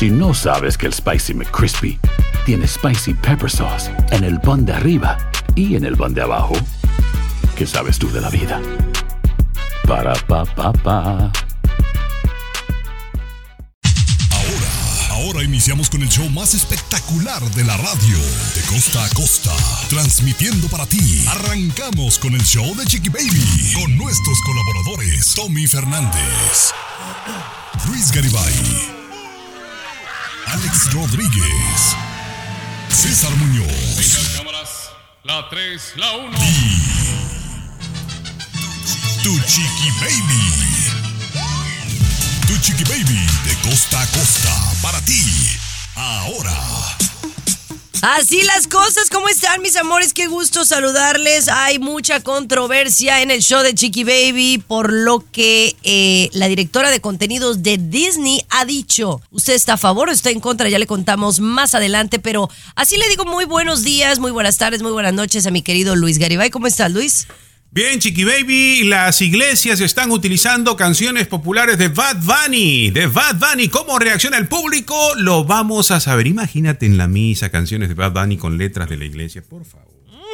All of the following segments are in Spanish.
Si no sabes que el Spicy McCrispy tiene Spicy Pepper Sauce en el pan de arriba y en el pan de abajo, ¿qué sabes tú de la vida? Para, pa, pa, pa. Ahora iniciamos con el show más espectacular de la radio, de costa a costa, transmitiendo para ti. Arrancamos con el show de Chiqui Baby, con nuestros colaboradores, Tommy Fernández, Luis Garibay, Alex Rodríguez, César Muñoz. cámaras, la 3, la 1. Tu Chiqui Baby. Tu Chiqui Baby de costa a costa para ti. Ahora. Así las cosas, ¿cómo están mis amores? Qué gusto saludarles. Hay mucha controversia en el show de Chiqui Baby, por lo que eh, la directora de contenidos de Disney ha dicho, ¿usted está a favor o está en contra? Ya le contamos más adelante, pero así le digo muy buenos días, muy buenas tardes, muy buenas noches a mi querido Luis Garibay. ¿Cómo estás, Luis? Bien, Chiqui Baby, las iglesias están utilizando canciones populares de Bad Bunny. De Bad Bunny, ¿cómo reacciona el público? Lo vamos a saber. Imagínate en la misa canciones de Bad Bunny con letras de la iglesia, por favor.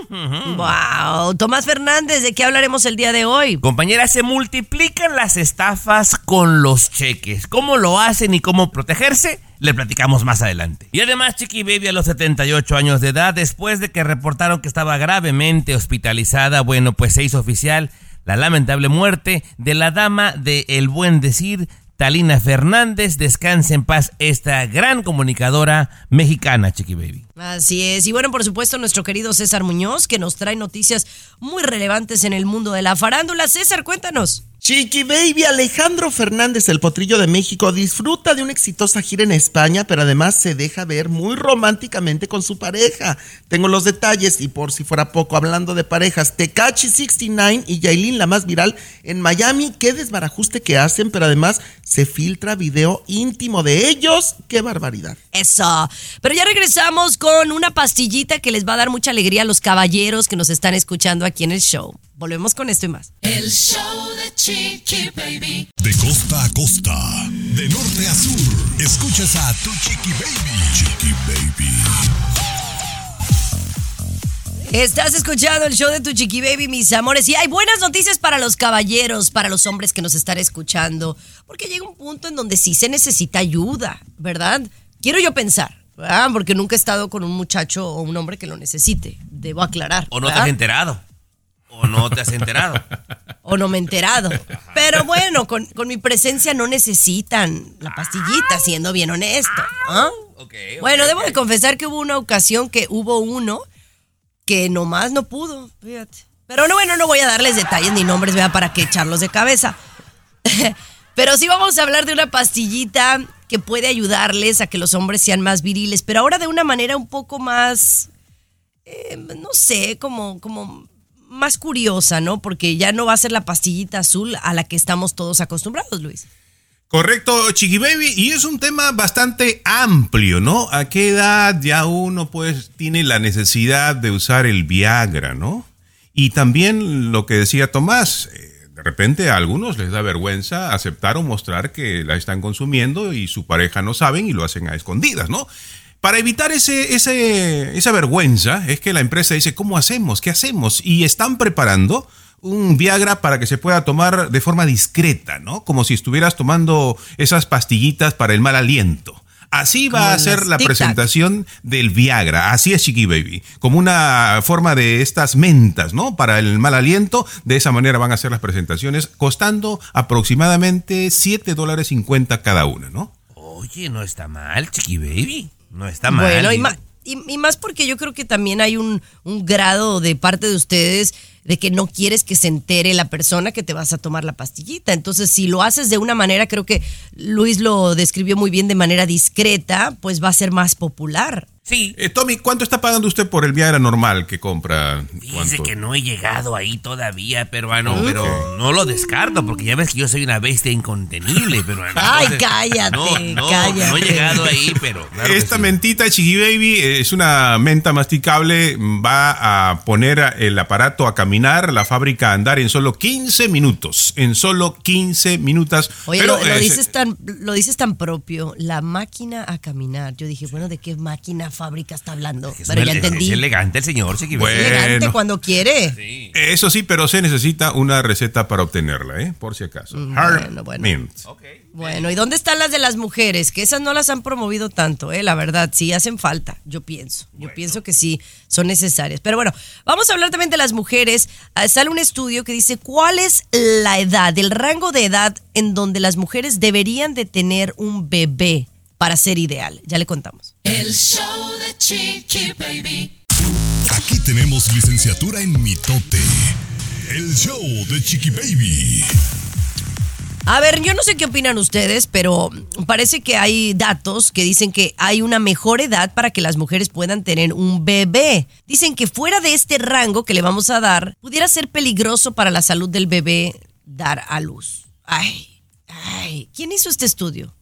Wow, Tomás Fernández, ¿de qué hablaremos el día de hoy? Compañera, se multiplican las estafas con los cheques. ¿Cómo lo hacen y cómo protegerse? Le platicamos más adelante. Y además, Chiqui Baby a los 78 años de edad, después de que reportaron que estaba gravemente hospitalizada, bueno, pues se hizo oficial la lamentable muerte de la dama de El Buen Decir, Talina Fernández. Descanse en paz esta gran comunicadora mexicana, Chiqui Baby. Así es. Y bueno, por supuesto, nuestro querido César Muñoz, que nos trae noticias muy relevantes en el mundo de la farándula. César, cuéntanos. Chiqui Baby Alejandro Fernández, el potrillo de México, disfruta de una exitosa gira en España, pero además se deja ver muy románticamente con su pareja. Tengo los detalles y por si fuera poco, hablando de parejas, Tecachi 69 y Yailin, la más viral, en Miami, qué desbarajuste que hacen, pero además se filtra video íntimo de ellos. ¡Qué barbaridad! Eso. Pero ya regresamos con una pastillita que les va a dar mucha alegría a los caballeros que nos están escuchando aquí en el show. Volvemos con esto y más. El show de Chiqui Baby. De costa a costa, de norte a sur, escuchas a Tu Chiqui Baby. Chiqui Baby. Estás escuchando el show de tu chiqui baby, mis amores. Y hay buenas noticias para los caballeros, para los hombres que nos están escuchando. Porque llega un punto en donde sí se necesita ayuda, ¿verdad? Quiero yo pensar, ¿verdad? Porque nunca he estado con un muchacho o un hombre que lo necesite. Debo aclarar. ¿O no te has enterado? ¿O no te has enterado? o no me he enterado. Pero bueno, con, con mi presencia no necesitan la pastillita, siendo bien honesto. ¿ah? Ok, Bueno, ok, debo de confesar que hubo una ocasión que hubo uno que nomás no pudo, fíjate. Pero no, bueno, no voy a darles detalles ni nombres, vea, para que echarlos de cabeza. Pero sí vamos a hablar de una pastillita que puede ayudarles a que los hombres sean más viriles, pero ahora de una manera un poco más, eh, no sé, como, como más curiosa, ¿no? Porque ya no va a ser la pastillita azul a la que estamos todos acostumbrados, Luis. Correcto, Chiqui Baby, y es un tema bastante amplio, ¿no? ¿A qué edad ya uno pues tiene la necesidad de usar el Viagra, ¿no? Y también lo que decía Tomás, eh, de repente a algunos les da vergüenza aceptar o mostrar que la están consumiendo y su pareja no saben y lo hacen a escondidas, ¿no? Para evitar ese, ese, esa vergüenza es que la empresa dice, ¿cómo hacemos? ¿Qué hacemos? Y están preparando un Viagra para que se pueda tomar de forma discreta, ¿no? Como si estuvieras tomando esas pastillitas para el mal aliento. Así va Como a ser la presentación del Viagra. Así es, Chiqui Baby. Como una forma de estas mentas, ¿no? Para el mal aliento. De esa manera van a ser las presentaciones, costando aproximadamente 7 dólares 50 cada una, ¿no? Oye, no está mal, Chiqui Baby. No está mal. Bueno, y, y- y más porque yo creo que también hay un, un grado de parte de ustedes de que no quieres que se entere la persona que te vas a tomar la pastillita. Entonces, si lo haces de una manera, creo que Luis lo describió muy bien, de manera discreta, pues va a ser más popular. Sí. Eh, Tommy, ¿cuánto está pagando usted por el Viagra normal que compra? Dice que no he llegado ahí todavía, peruano, pero no lo descarto porque ya ves que yo soy una bestia incontenible, peruano. Ay, Entonces, cállate, no, no, cállate. No he llegado ahí, pero. claro Esta sí. mentita Chiqui Baby eh, es una menta masticable. Va a poner el aparato a caminar, la fábrica a andar en solo 15 minutos. En solo 15 minutos. Oye, Pero, lo, lo eh, dices tan, lo dices tan propio, la máquina a caminar. Yo dije, bueno, ¿de qué máquina fábrica está hablando? Es Pero ya entendí. Es elegante el señor, Chiqui Bueno. Baby. Elegante cuando quiere. Eso sí, pero se necesita una receta para obtenerla, ¿eh? Por si acaso. Mm, Hard bueno, bueno. Mint. Bueno, ¿y dónde están las de las mujeres? Que esas no las han promovido tanto, ¿eh? La verdad, sí hacen falta, yo pienso. Yo pienso que sí son necesarias. Pero bueno, vamos a hablar también de las mujeres. Ah, sale un estudio que dice cuál es la edad, el rango de edad en donde las mujeres deberían de tener un bebé para ser ideal. Ya le contamos. El show de Chiqui Baby. Aquí tenemos licenciatura en mitote. El show de Chiqui Baby. A ver, yo no sé qué opinan ustedes, pero parece que hay datos que dicen que hay una mejor edad para que las mujeres puedan tener un bebé. Dicen que fuera de este rango que le vamos a dar, pudiera ser peligroso para la salud del bebé dar a luz. Ay, ay, ¿quién hizo este estudio?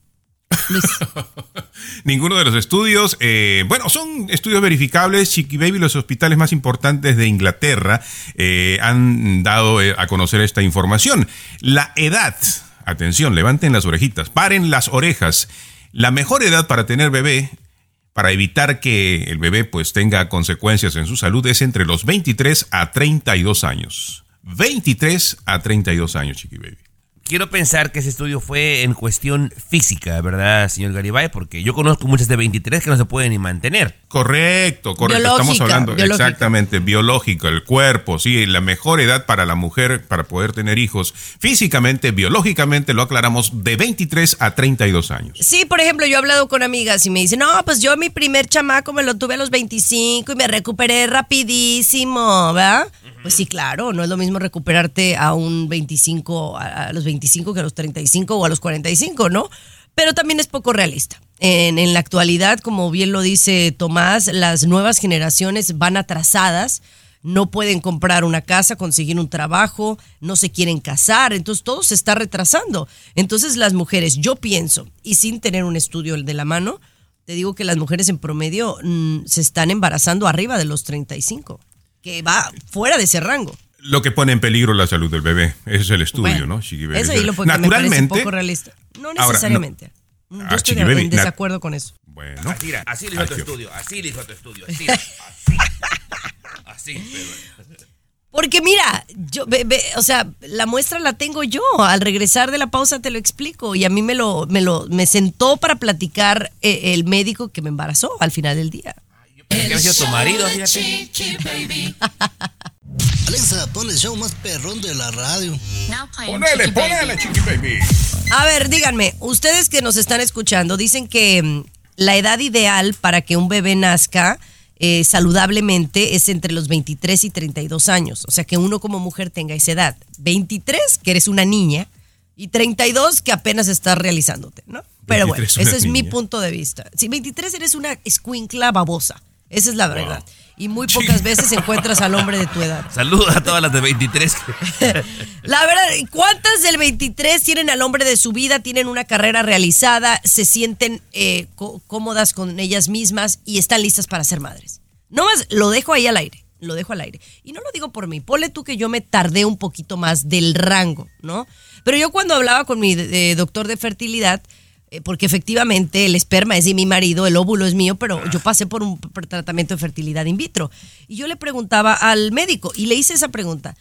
Ninguno de los estudios, eh, bueno, son estudios verificables. Chiqui Baby, los hospitales más importantes de Inglaterra eh, han dado eh, a conocer esta información. La edad, atención, levanten las orejitas, paren las orejas. La mejor edad para tener bebé, para evitar que el bebé pues tenga consecuencias en su salud, es entre los 23 a 32 años. 23 a 32 años, Chiqui Baby. Quiero pensar que ese estudio fue en cuestión física, ¿verdad, señor Garibay? Porque yo conozco muchas de 23 que no se pueden ni mantener. Correcto, correcto. Biológica, Estamos hablando biológica. exactamente biológico, el cuerpo, sí, la mejor edad para la mujer para poder tener hijos. Físicamente, biológicamente, lo aclaramos, de 23 a 32 años. Sí, por ejemplo, yo he hablado con amigas y me dicen, no, pues yo mi primer chamaco me lo tuve a los 25 y me recuperé rapidísimo, ¿verdad? Pues sí, claro, no es lo mismo recuperarte a un 25, a a los 25 que a los 35 o a los 45, ¿no? Pero también es poco realista. En, la actualidad, como bien lo dice Tomás, las nuevas generaciones van atrasadas no pueden comprar una casa, conseguir un trabajo, no se quieren casar, entonces todo se está retrasando. Entonces las mujeres, yo pienso, y sin tener un estudio de la mano, te digo que las mujeres en promedio mm, se están embarazando arriba de los 35, que va fuera de ese rango. Lo que pone en peligro la salud del bebé, ese es el estudio, Bueno, ¿no? Chiqui Baby? Eso ahí lo que me Naturalmente, poco realista. No Ahora, no- necesariamente. Ah, Yo estoy en desacuerdo con eso. bueno. Así, mira, así le hizo tu Ay, estudio, así le hizo tu estudio, así, así, así. pero- Porque mira, yo, ve- ve, o sea, la muestra la tengo yo. Al regresar de la pausa te lo explico. Y a mí me lo, me lo, me sentó para platicar eh, el médico que me embarazó al final del día. Yo pensé que había sido tu marido, fíjate. Alexa, pon el show más perrón de la radio. Ponele, Chiqui ponele, Baby. Chiqui Baby. A ver, díganme, ustedes que nos están escuchando, dicen que mm, la edad ideal para que un bebé nazca eh, saludablemente es entre los 23 y 32 años. O sea, que uno como mujer tenga esa edad. 23, que eres una niña, y 32, que apenas estás realizándote, ¿no? Pero bueno, 23 una ese es mi punto de vista. Si 23 eres una escuincla babosa, esa es la verdad. Y muy pocas veces encuentras al hombre de tu edad. Saludos a todas las de 23. La verdad, ¿cuántas del 23 tienen al hombre de su vida, tienen una carrera realizada, se sienten eh, có- cómodas con ellas mismas y están listas para ser madres? No más, lo dejo ahí al aire, lo dejo al aire. Y no lo digo por mí, ponle tú que yo me tardé un poquito más del rango, ¿no? Pero yo cuando hablaba con mi eh, doctor de fertilidad, porque efectivamente el esperma es de mi marido, el óvulo es mío, pero yo pasé por un tratamiento de fertilidad in vitro. Y yo le preguntaba al médico y le hice esa pregunta,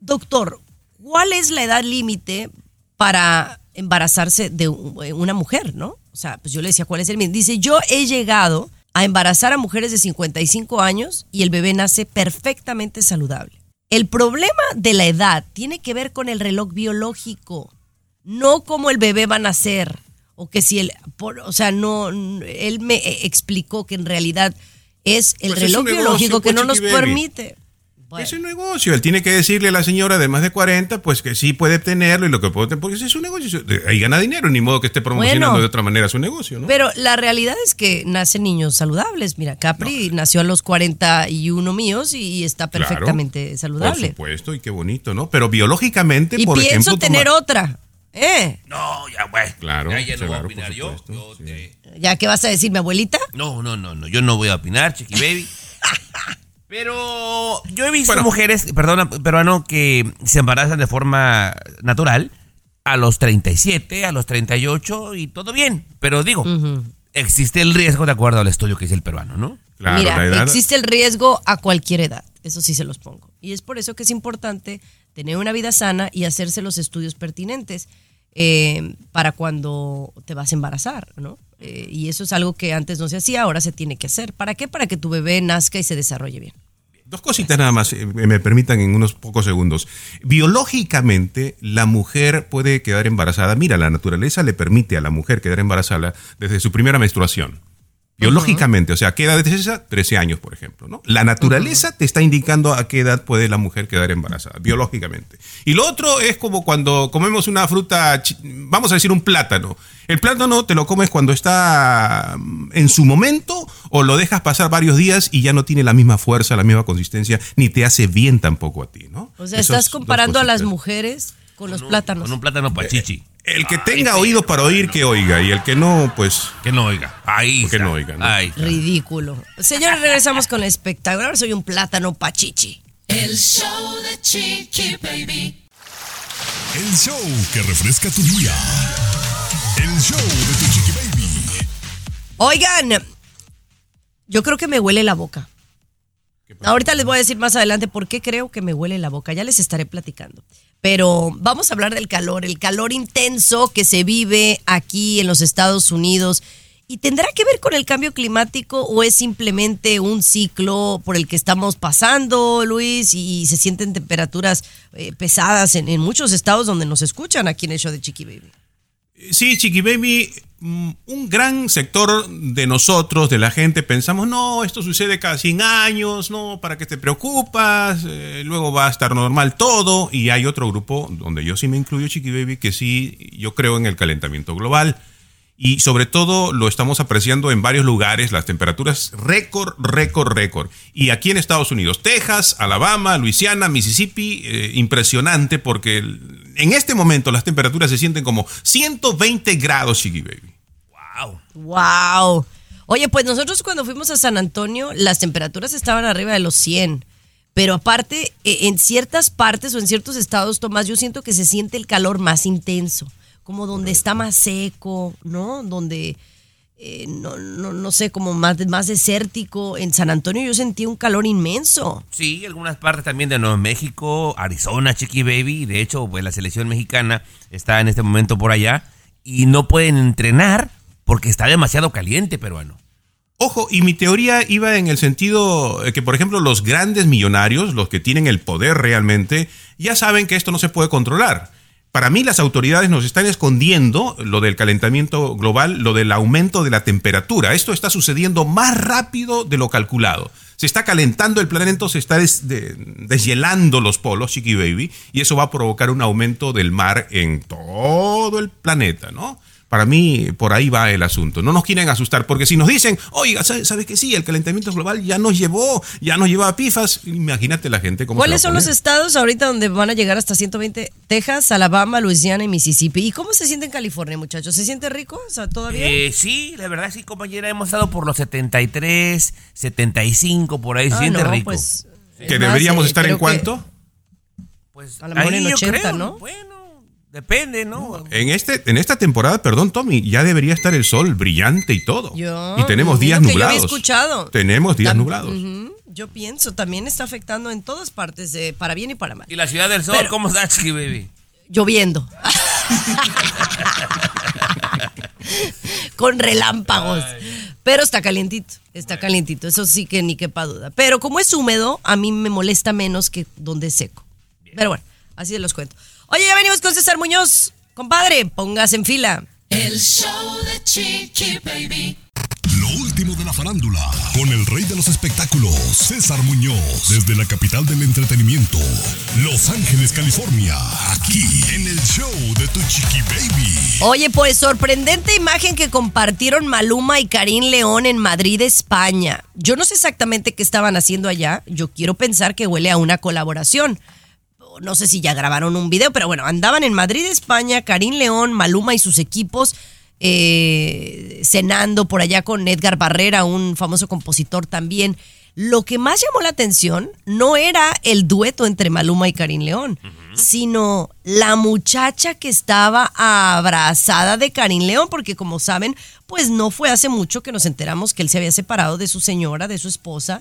doctor, ¿cuál es la edad límite para embarazarse de eh, una mujer, no? O sea, pues yo le decía, ¿cuál es el límite? Dice, yo he llegado a embarazar a mujeres de 55 años y el bebé nace perfectamente saludable. El problema de la edad tiene que ver con el reloj biológico, no cómo el bebé va a nacer. O que si el, por- o sea, no, él me eh, explicó que en realidad es el Pues es reloj negocio, biológico que pues, no nos Chiqui Baby. permite. Bueno. Es un negocio. Él tiene que decirle a la señora de más de 40, pues que sí puede tenerlo y lo que puede tener, porque ese es un negocio. Ahí gana dinero, ni modo que esté promocionando Bueno. de otra manera su negocio, ¿no? Pero la realidad es que nacen niños saludables. Mira, Capri nació a los 41 míos y está Claro, perfectamente Por saludable. supuesto, y qué bonito, ¿no? Pero biológicamente, Y por pienso ejemplo. tener toma- otra. ¿Eh? No, ya, güey. Claro, Ya, ya no voy a claro, opinar yo. supuesto, Yo sí. te- ¿Ya qué vas a decir, mi abuelita? No, no, no, no. Yo no voy a opinar, Chiqui Baby. Pero yo he visto Bueno. mujeres, perdona, peruano, que se embarazan de forma natural a los 37, a los 38 y todo bien. Pero digo, existe el riesgo de acuerdo al estudio que hizo el peruano, ¿no? Claro, Mira, la edad- existe el riesgo a cualquier edad. Eso sí se los pongo. Y es por eso que es importante tener una vida sana y hacerse los estudios pertinentes eh, para cuando te vas a embarazar, ¿no? Eh, y eso es algo que antes no se hacía, ahora se tiene que hacer. ¿Para qué? Para que tu bebé nazca y se desarrolle bien. Dos cositas nada más, eh, me permitan en unos pocos segundos. Biológicamente, la mujer puede quedar embarazada. Mira, la naturaleza le permite a la mujer quedar embarazada desde su primera menstruación. Biológicamente, o sea, ¿a qué edad es esa? 13 años, por ejemplo, ¿no? La naturaleza te está indicando a qué edad puede la mujer quedar embarazada, biológicamente. Y lo otro es como cuando comemos una fruta, vamos a decir un plátano. El plátano te lo comes cuando está mm, en su momento o lo dejas pasar varios días y ya no tiene la misma fuerza, la misma consistencia, ni te hace bien tampoco a ti, ¿no? O sea, estás comparando a las mujeres con los plátanos. Con un plátano pachichi. El que tenga oído para oír, que oiga, y el que no, pues... Que no oiga. Ahí Que no oiga, ¿no? Ahí está. Ridículo. Señores, regresamos con el espectáculo. Ahora soy un plátano pachichi. El show de Chiqui Baby. El show que refresca tu día. El show de tu chiqui baby. Oigan, yo creo que me huele la boca. Ahorita les voy a decir más adelante por qué creo que me huele la boca. Ya les estaré platicando. Pero vamos a hablar del calor, el calor intenso que se vive aquí en los Estados Unidos. ¿Y tendrá que ver con el cambio climático o es simplemente un ciclo por el que estamos pasando, Luis? Y se sienten temperaturas eh, pesadas en, en muchos estados donde nos escuchan aquí en el show de Chiqui Baby. Sí, Chiqui Baby, mm, un gran sector de nosotros, de la gente, pensamos, no, esto sucede cada 100 años, no, ¿para qué te preocupas? Eh, luego va a estar normal todo. Y hay otro grupo, donde yo sí me incluyo, Chiqui Baby, que sí, yo creo en el calentamiento global. Y sobre todo lo estamos apreciando en varios lugares, las temperaturas récord, récord, récord. Y aquí en Estados Unidos, Texas, Alabama, Luisiana, Mississippi, eh, impresionante porque en este momento las temperaturas se sienten como 120 grados, Chiqui Baby. Wow. Wow. Oye, pues nosotros cuando fuimos a San Antonio, las temperaturas estaban arriba de los 100. Pero aparte, eh, en ciertas partes o en ciertos estados, Tomás, yo siento que se siente el calor más intenso. Como donde está más seco, ¿no? Donde, eh, no, no, no sé, como más, más desértico. En San Antonio yo sentí un calor inmenso. Sí, algunas partes también de Nuevo México, Arizona, Chiqui Baby. De hecho, pues la selección mexicana está en este momento por allá y no pueden entrenar porque está demasiado caliente, peruano. Ojo, y mi teoría iba en el sentido que, por ejemplo, los grandes millonarios, los que tienen el poder realmente, ya saben que esto no se puede controlar. Para mí las autoridades nos están escondiendo lo del calentamiento global, lo del aumento de la temperatura. Esto está sucediendo más rápido de lo calculado. Se está calentando el planeta, se está des- de- deshielando los polos, Chiqui Baby, y eso va a provocar un aumento del mar en todo el planeta, ¿no? Para mí, por ahí va el asunto. No nos quieren asustar, porque si nos dicen, oiga, ¿sabes sabe que sí? El calentamiento global ya nos llevó, ya nos lleva a pifas. Imagínate la gente cómo ¿Cuáles son los estados ahorita donde van a llegar hasta 120? Texas, Alabama, Luisiana y Mississippi. ¿Y cómo se siente en California, muchachos? ¿Se siente rico? O sea, ¿todavía? Eh, sí, la verdad sí, compañera, hemos estado por los 73, 75, por ahí, se Ah, siente no, rico. pues, ¿Que más, deberíamos eh, estar creo en que- cuánto? Pues a lo mejor en yo 80, ¿no? Bueno, depende, ¿no? En, este, en esta temporada, perdón, Tommy, ya debería estar el sol brillante y todo. Yo- y tenemos días que yo había nublados. escuchado. Tenemos días nublados. Yo pienso, también está afectando en todas partes, de, para bien y para mal. ¿Y la ciudad del sol Pero- cómo está, Chiqui Baby? Lloviendo. Con relámpagos. Pero está calientito, está calientito. Eso sí que ni quepa duda. Pero como es húmedo, a mí me molesta menos que donde es seco. Pero bueno, así se los cuento. Oye, ya venimos con César Muñoz. Compadre, póngase en fila. El show de Chiqui Baby. Lo último de la farándula, con el rey de los espectáculos, César Muñoz, desde la capital del entretenimiento, Los Ángeles, California, aquí en el show de Tu Chiqui Baby. Oye, pues sorprendente imagen que compartieron Maluma y Karim León en Madrid, España. Yo no sé exactamente qué estaban haciendo allá. Yo quiero pensar que huele a una colaboración. No sé si ya grabaron un video, pero bueno, andaban en Madrid, España, Karim León, Maluma y sus equipos eh, cenando por allá con Edgar Barrera, un famoso compositor también. Lo que más llamó la atención no era el dueto entre Maluma y Karim León, sino la muchacha que estaba abrazada de Karim León, porque como saben, pues no fue hace mucho que nos enteramos que él se había separado de su señora, de su esposa,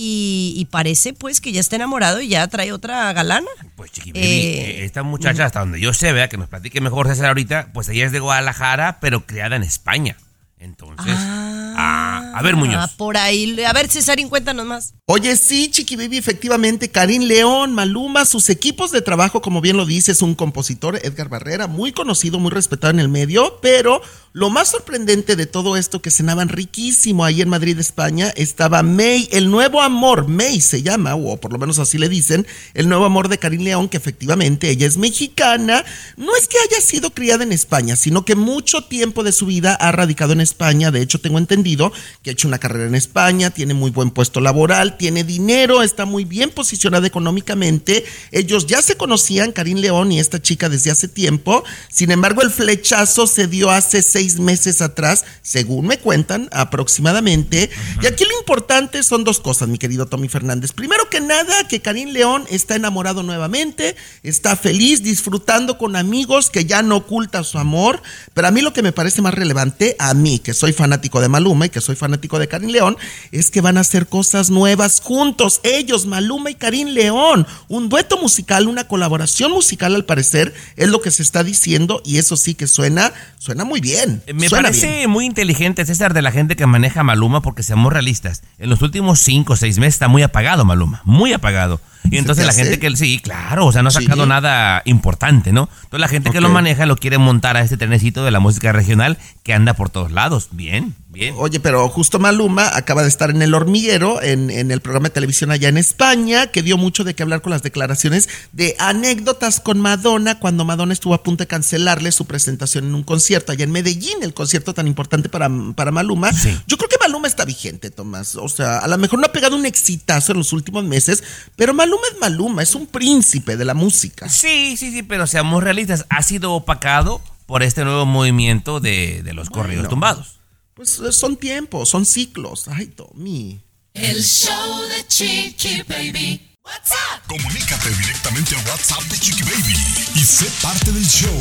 y, y parece pues que ya está enamorado y ya trae otra galana. Pues Chiqui Baby, Eh, esta muchacha, hasta donde yo sé, vea, que nos platique mejor César ahorita, pues ella es de Guadalajara, pero criada en España. Entonces, ah, a ver, Muñoz. Ah, por ahí. A ver, Cesarín, cuéntanos más. Oye, sí, Chiqui Baby, efectivamente, Karim León, Maluma, sus equipos de trabajo, como bien lo dice, es un compositor, Edgar Barrera, muy conocido, muy respetado en el medio, pero lo más sorprendente de todo esto que cenaban riquísimo ahí en Madrid, España, estaba May, el nuevo amor, May se llama, o por lo menos así le dicen, el nuevo amor de Karim León, que efectivamente ella es mexicana, no es que haya sido criada en España, sino que mucho tiempo de su vida ha radicado en España, de hecho tengo entendido que ha hecho una carrera en España, tiene muy buen puesto laboral, tiene dinero, está muy bien posicionada económicamente. Ellos ya se conocían, Karim León y esta chica, desde hace tiempo. Sin embargo, el flechazo se dio hace meses atrás, según me cuentan aproximadamente. Y aquí lo importante son dos cosas, mi querido Tommy Fernández. Primero que nada, que Karim León está enamorado nuevamente, está feliz, disfrutando con amigos, que ya no oculta su amor. Pero a mí lo que me parece más relevante, a mí, que soy fanático de Maluma y que soy fanático de Karim León, es que van a hacer cosas nuevas juntos, ellos, Maluma y Karim León. Un dueto musical, una colaboración musical al parecer, es lo que se está diciendo y eso sí que suena, suena muy bien. Eh, Me suena parece bien. muy inteligente, César, de la gente que maneja Maluma, porque seamos realistas. En los últimos cinco o seis meses está muy apagado Maluma, muy apagado. Y ¿Se entonces la gente que, sí, claro, o sea, no ha Sí. sacado nada importante, ¿no? Entonces la gente que lo maneja lo quiere montar a este trenecito de la música regional que anda por todos lados. Bien, bien. Oye, pero justo Maluma acaba de estar en El Hormiguero, en, en el programa de televisión allá en España, que dio mucho de qué hablar con las declaraciones de anécdotas con Madonna, cuando Madonna estuvo a punto de cancelarle su presentación en un concierto allá en Medellín, el concierto tan importante para, para Maluma. Sí. Yo creo que Maluma está vigente, Tomás. O sea, a lo mejor no ha pegado un exitazo en los últimos meses, pero Maluma es Maluma, es un príncipe de la música. Sí, sí, sí, pero seamos realistas. Ha sido opacado por este nuevo movimiento de, de los corridos Bueno. tumbados. Pues eh, son tiempos, son ciclos. Ay, Tommy. El show de Chiqui Baby. What's up? Comunícate directamente a WhatsApp de Chiqui Baby y sé parte del show.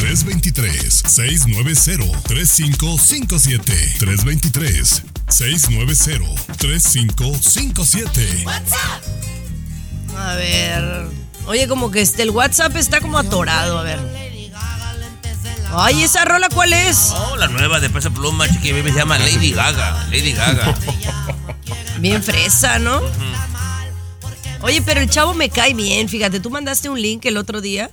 323-690-3557. 323-690-3557. What's up? A ver. Oye, como que este, el WhatsApp está como atorado, a ver. Ay, ¿esa rola cuál es? Oh, la nueva de Peso Pluma, Chiqui se llama Lady Gaga. Lady Gaga. Bien fresa, ¿no? Oye, pero el chavo me cae bien, fíjate, tú mandaste un link el otro día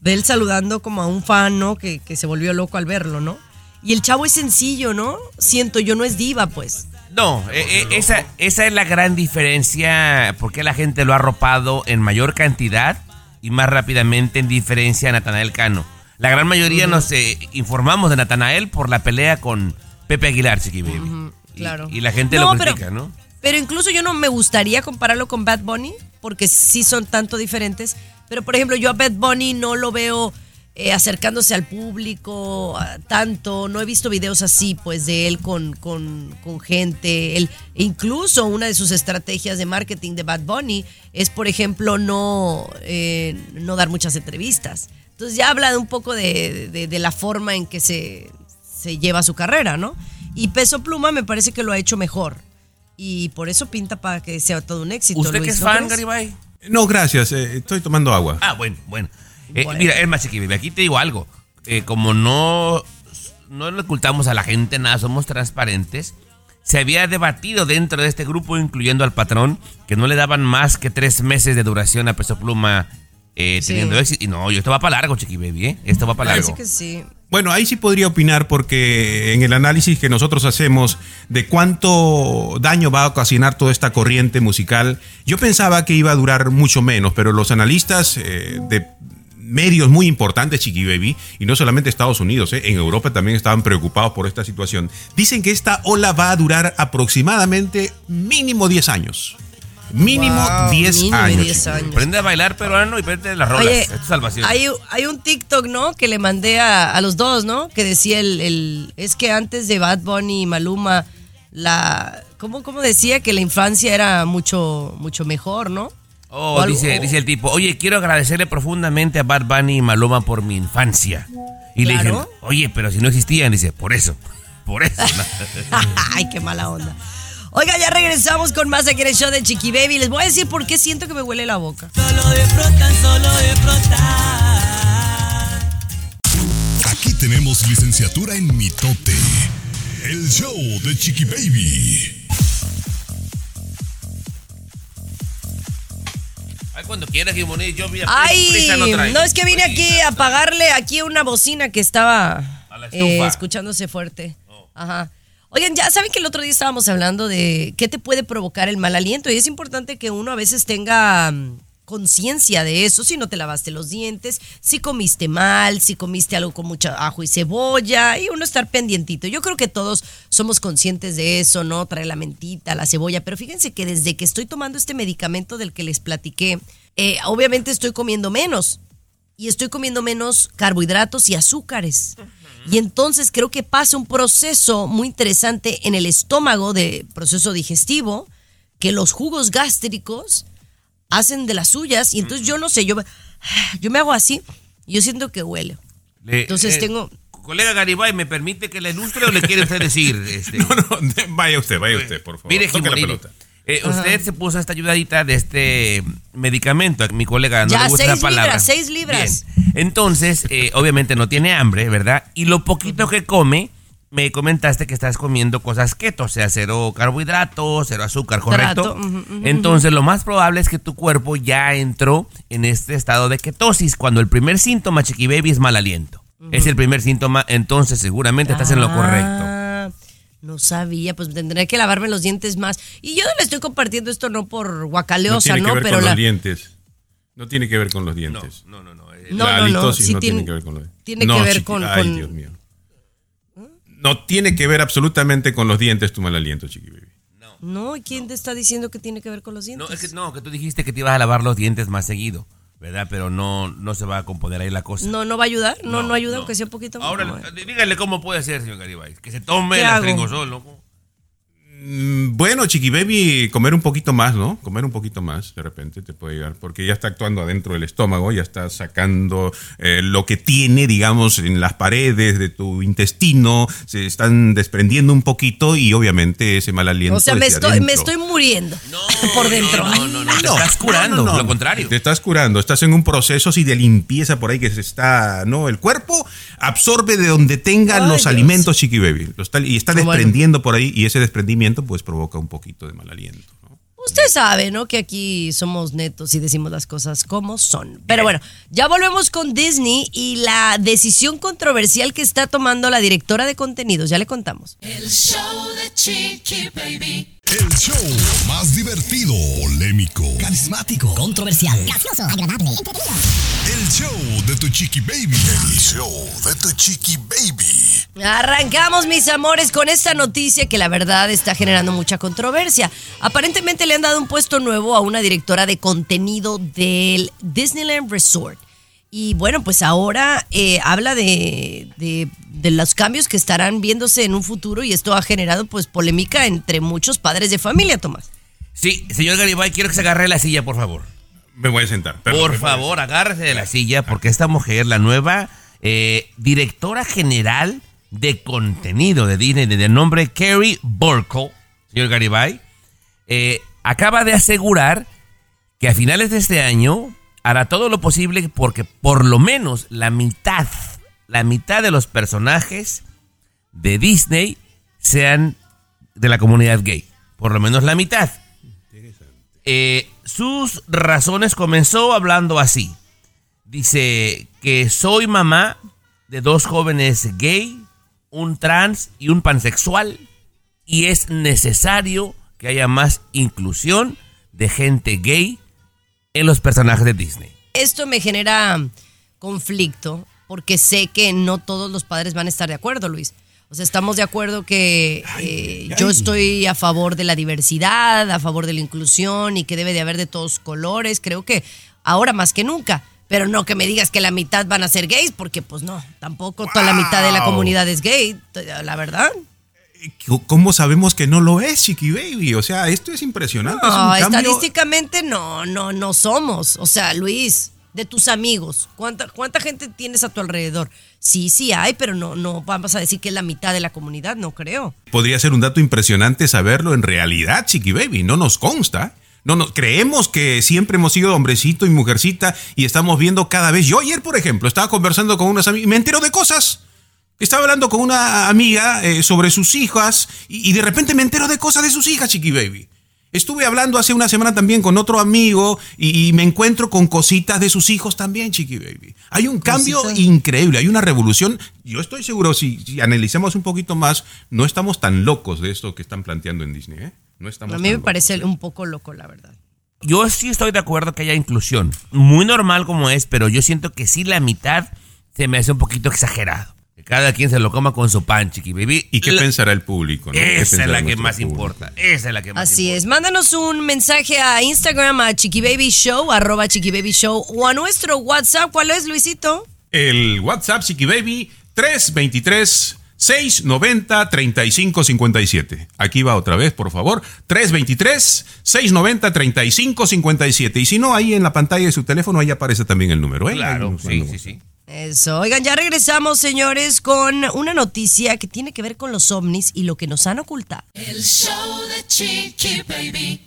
de él saludando como a un fan, ¿no? Que, que se volvió loco al verlo, ¿no? Y el chavo es sencillo, ¿no? Siento yo, no es diva, pues. No, eh, eh, esa, esa es la gran diferencia, porque la gente lo ha arropado en mayor cantidad y más rápidamente en diferencia a Natanael Cano. La gran mayoría nos eh, informamos de Natanael por la pelea con Pepe Aguilar, Chiqui Baby. Claro. Y, la gente No, lo pero- critica, ¿no? Pero incluso yo no me gustaría compararlo con Bad Bunny, porque sí son tanto diferentes. Pero por ejemplo, yo a Bad Bunny no lo veo eh, acercándose al público tanto. No he visto videos así, pues, de él con, con, con gente. Él, incluso una de sus estrategias de marketing de Bad Bunny es, por ejemplo, no, eh, no dar muchas entrevistas. Entonces ya habla de un poco de, de- de la forma en que se, se lleva su carrera, ¿no? Y Peso Pluma me parece que lo ha hecho mejor. Y por eso pinta para que sea todo un éxito. ¿Usted que es ¿no fan, crees? Garibay? No, gracias. eh, estoy tomando agua. Ah, bueno, bueno. Eh. Mira, es más, Chiqui Baby, aquí te digo algo. Eh, como no, no le ocultamos a la gente nada, somos transparentes. Se había debatido dentro de este grupo, incluyendo al patrón, que no le daban más que tres meses de duración a Peso Pluma eh, Sí. teniendo éxito. Y no, yo esto va para largo, Chiqui Baby, ¿eh? Esto va para Parece largo. que sí. Bueno, ahí sí podría opinar porque en el análisis que nosotros hacemos de cuánto daño va a ocasionar toda esta corriente musical, yo pensaba que iba a durar mucho menos, pero los analistas eh, de medios muy importantes, Chiqui Baby, y no solamente Estados Unidos, eh, en Europa también estaban preocupados por esta situación, dicen que esta ola va a durar aproximadamente mínimo 10 años. Mínimo Wow, 10 mínimo años. 10 Chiqui Baby. años. Aprende a bailar peruano y vete las rolas. Oye, es tu salvación. hay, hay un TikTok, ¿no? Que le mandé a, a los dos, ¿no? Que decía el, el- Es que antes de Bad Bunny y Maluma, la. ¿Cómo, cómo decía que la infancia era mucho, mucho mejor, ¿no? Oh, O algo- dice, dice el tipo, oye, quiero agradecerle profundamente a Bad Bunny y Maluma por mi infancia. Y le dicen, oye, pero si no existían, dice, por eso, por eso. Ay, qué mala onda. Oiga, ya regresamos con más aquí en el show de Chiqui Baby. Les voy a decir por qué siento que me huele la boca. Aquí tenemos licenciatura en mitote. El show de Chiqui Baby. Ay, cuando quieras, Jimoni, yo vi Ay, prisa no traigo. no es que vine aquí a apagarle aquí una bocina que estaba A eh, escuchándose fuerte. Ajá. Oigan, ya saben que el otro día estábamos hablando de qué te puede provocar el mal aliento y es importante que uno a veces tenga mm, conciencia de eso, si no te lavaste los dientes, si comiste mal, si comiste algo con mucho ajo y cebolla y uno estar pendientito. Yo creo que todos somos conscientes de eso, ¿no? Trae la mentita, la cebolla, pero fíjense que desde que estoy tomando este medicamento del que les platiqué, eh, obviamente estoy comiendo menos y estoy comiendo menos carbohidratos y azúcares. Y entonces creo que pasa un proceso muy interesante en el estómago de proceso digestivo, que los jugos gástricos hacen de las suyas y entonces yo no sé, yo, yo me hago así y yo siento que huele. Le- Entonces eh, tengo... Colega Garibay, ¿me permite que le ilustre o le quiere usted decir? Este, No, no, vaya usted, vaya usted, por favor. Mire, Toque la pelota. eh, usted se puso esta ayudadita de este medicamento. Mi colega no Ya, le gusta seis la palabra. libras, seis libras. Bien. Entonces, eh, obviamente no tiene hambre, ¿verdad? Y lo poquito que come, me comentaste que estás comiendo cosas keto, o sea, cero carbohidratos, cero azúcar, ¿correcto? Entonces, lo más probable es que tu cuerpo ya entró en este estado de ketosis, cuando el primer síntoma, Chiqui Baby, es mal aliento. Es el primer síntoma, entonces seguramente estás en lo correcto. Ah, No sabía, pues tendré que lavarme los dientes más. Y yo le estoy compartiendo esto no por No guacaleosa, tiene ¿no? ver Pero con la... los dientes. No tiene que ver con los dientes. No, no, no. eh, No, la no, no, sí no tiene- tiene que ver con los dientes. tiene No, que ver chiqui- con- Ay, con- Dios mío. No tiene que ver absolutamente con los dientes tu mal aliento, chiqui baby. No, ¿quién te está diciendo que tiene que ver con los dientes? No, es que no, que tú dijiste que te ibas a lavar los dientes más seguido, ¿verdad? Pero no, no se va a componer ahí la cosa. No, no va a ayudar, no, no, ayuda no. aunque sea un poquito más. Ahora, No, eh, dígale cómo puede ser, señor Garibay. Que se tome ¿Qué el ¿no? Mm, Bueno, chiqui baby, comer un poquito más, ¿no? Comer un poquito más, de repente te puede llegar, porque ya está actuando adentro del estómago, ya está sacando eh, lo que tiene, digamos, en las paredes de tu intestino, se están desprendiendo un poquito y obviamente ese mal aliento. o sea, me estoy, me estoy muriendo por dentro. No, no, no, te No, estás curando, no, no, no. lo contrario. Te estás curando, estás en un proceso así de limpieza por ahí que se está, ¿no? El cuerpo absorbe de donde tenga Ay, los Dios. alimentos, chiqui baby. Lo está- y está Bueno. desprendiendo por ahí y ese desprendimiento pues provoca un poquito de mal aliento. ¿no? Usted sabe, ¿no? Que aquí somos netos y decimos las cosas como son. Pero bueno, ya volvemos con Disney y la decisión controversial que está tomando la directora de contenidos. Ya le contamos. El show de Chiqui Baby. El show más divertido, polémico, Carismático, controversial, gracioso, agradable, entretenido. el show de tu chiqui baby. El show de tu chiqui baby. Arrancamos, mis amores, con esta noticia que la verdad está generando mucha controversia. Aparentemente le han dado un puesto nuevo a una directora de contenido del Disneyland Resort. Y bueno, pues ahora eh, habla de, de- de los cambios que estarán viéndose en un futuro y esto ha generado pues polémica entre muchos padres de familia, Tomás. Sí, señor Garibay, quiero que se agarre la silla, por favor. Me voy a sentar. perdón, por favor, agárrese de la silla, porque esta mujer, la nueva eh, directora general de contenido de Disney, de nombre Carrie Burkle, señor Garibay, eh, acaba de asegurar que a finales de este año hará todo lo posible porque por lo menos la mitad, la mitad de los personajes de Disney sean de la comunidad gay. Por lo menos la mitad. Eh, sus razones comenzó hablando así. Dice que soy mamá de dos jóvenes gay, un trans y un pansexual. Y es necesario que haya más inclusión de gente gay en los personajes de Disney. Esto me genera conflicto porque sé que no todos los padres van a estar de acuerdo, Luis. O sea, estamos de acuerdo que eh, yo estoy a favor de la diversidad, a favor de la inclusión y que debe de haber de todos colores. Creo que ahora más que nunca. Pero no que me digas que la mitad van a ser gays, porque pues no, tampoco toda la mitad de la comunidad es gay, la verdad. ¿Cómo sabemos que no lo es, Chiqui Baby? O sea, esto es impresionante. es No, estadísticamente no, no, no somos. O sea, Luis, de tus amigos, ¿cuánta, cuánta gente tienes a tu alrededor? Sí, sí hay, pero no, no vamos a decir que es la mitad de la comunidad, no creo. Podría ser un dato impresionante saberlo en realidad, Chiqui Baby. No nos consta. No nos creemos que siempre hemos sido hombrecito y mujercita y estamos viendo cada vez. Yo ayer, por ejemplo, estaba conversando con unas amigas y me entero de cosas. Estaba hablando con una amiga eh, sobre sus hijas y, y de repente me entero de cosas de sus hijas, Chiqui Baby. Estuve hablando hace una semana también con otro amigo y, y me encuentro con cositas de sus hijos también, Chiqui Baby. Hay un cambio increíble, hay una revolución. Yo estoy seguro, si, si analizamos un poquito más, no estamos tan locos de esto que están planteando en Disney. ¿eh? No estamos A mí me locos, parece ¿eh? un poco loco, la verdad. Yo sí estoy de acuerdo que haya inclusión. Muy normal como es, pero yo siento que sí la mitad se me hace un poquito exagerado. Cada quien se lo coma con su pan, chiqui baby. ¿Y qué La- pensará el público? Esa es la que más público? importa. Esa es la que más Así importa. es, mándanos un mensaje a Instagram a Chiqui Baby Show, arroba Chiqui Baby Show, o a nuestro WhatsApp. ¿Cuál es, Luisito? El WhatsApp Chiqui Baby 323 690 3557. Aquí va otra vez, por favor. 323 690 3557. Y si no, ahí en la pantalla de su teléfono, ahí aparece también el número. ¿eh? Claro, sí, sí, sí. Eso. Oigan, ya regresamos, señores, con una noticia que tiene que ver con los ovnis y lo que nos han ocultado. El show de Chiqui Baby.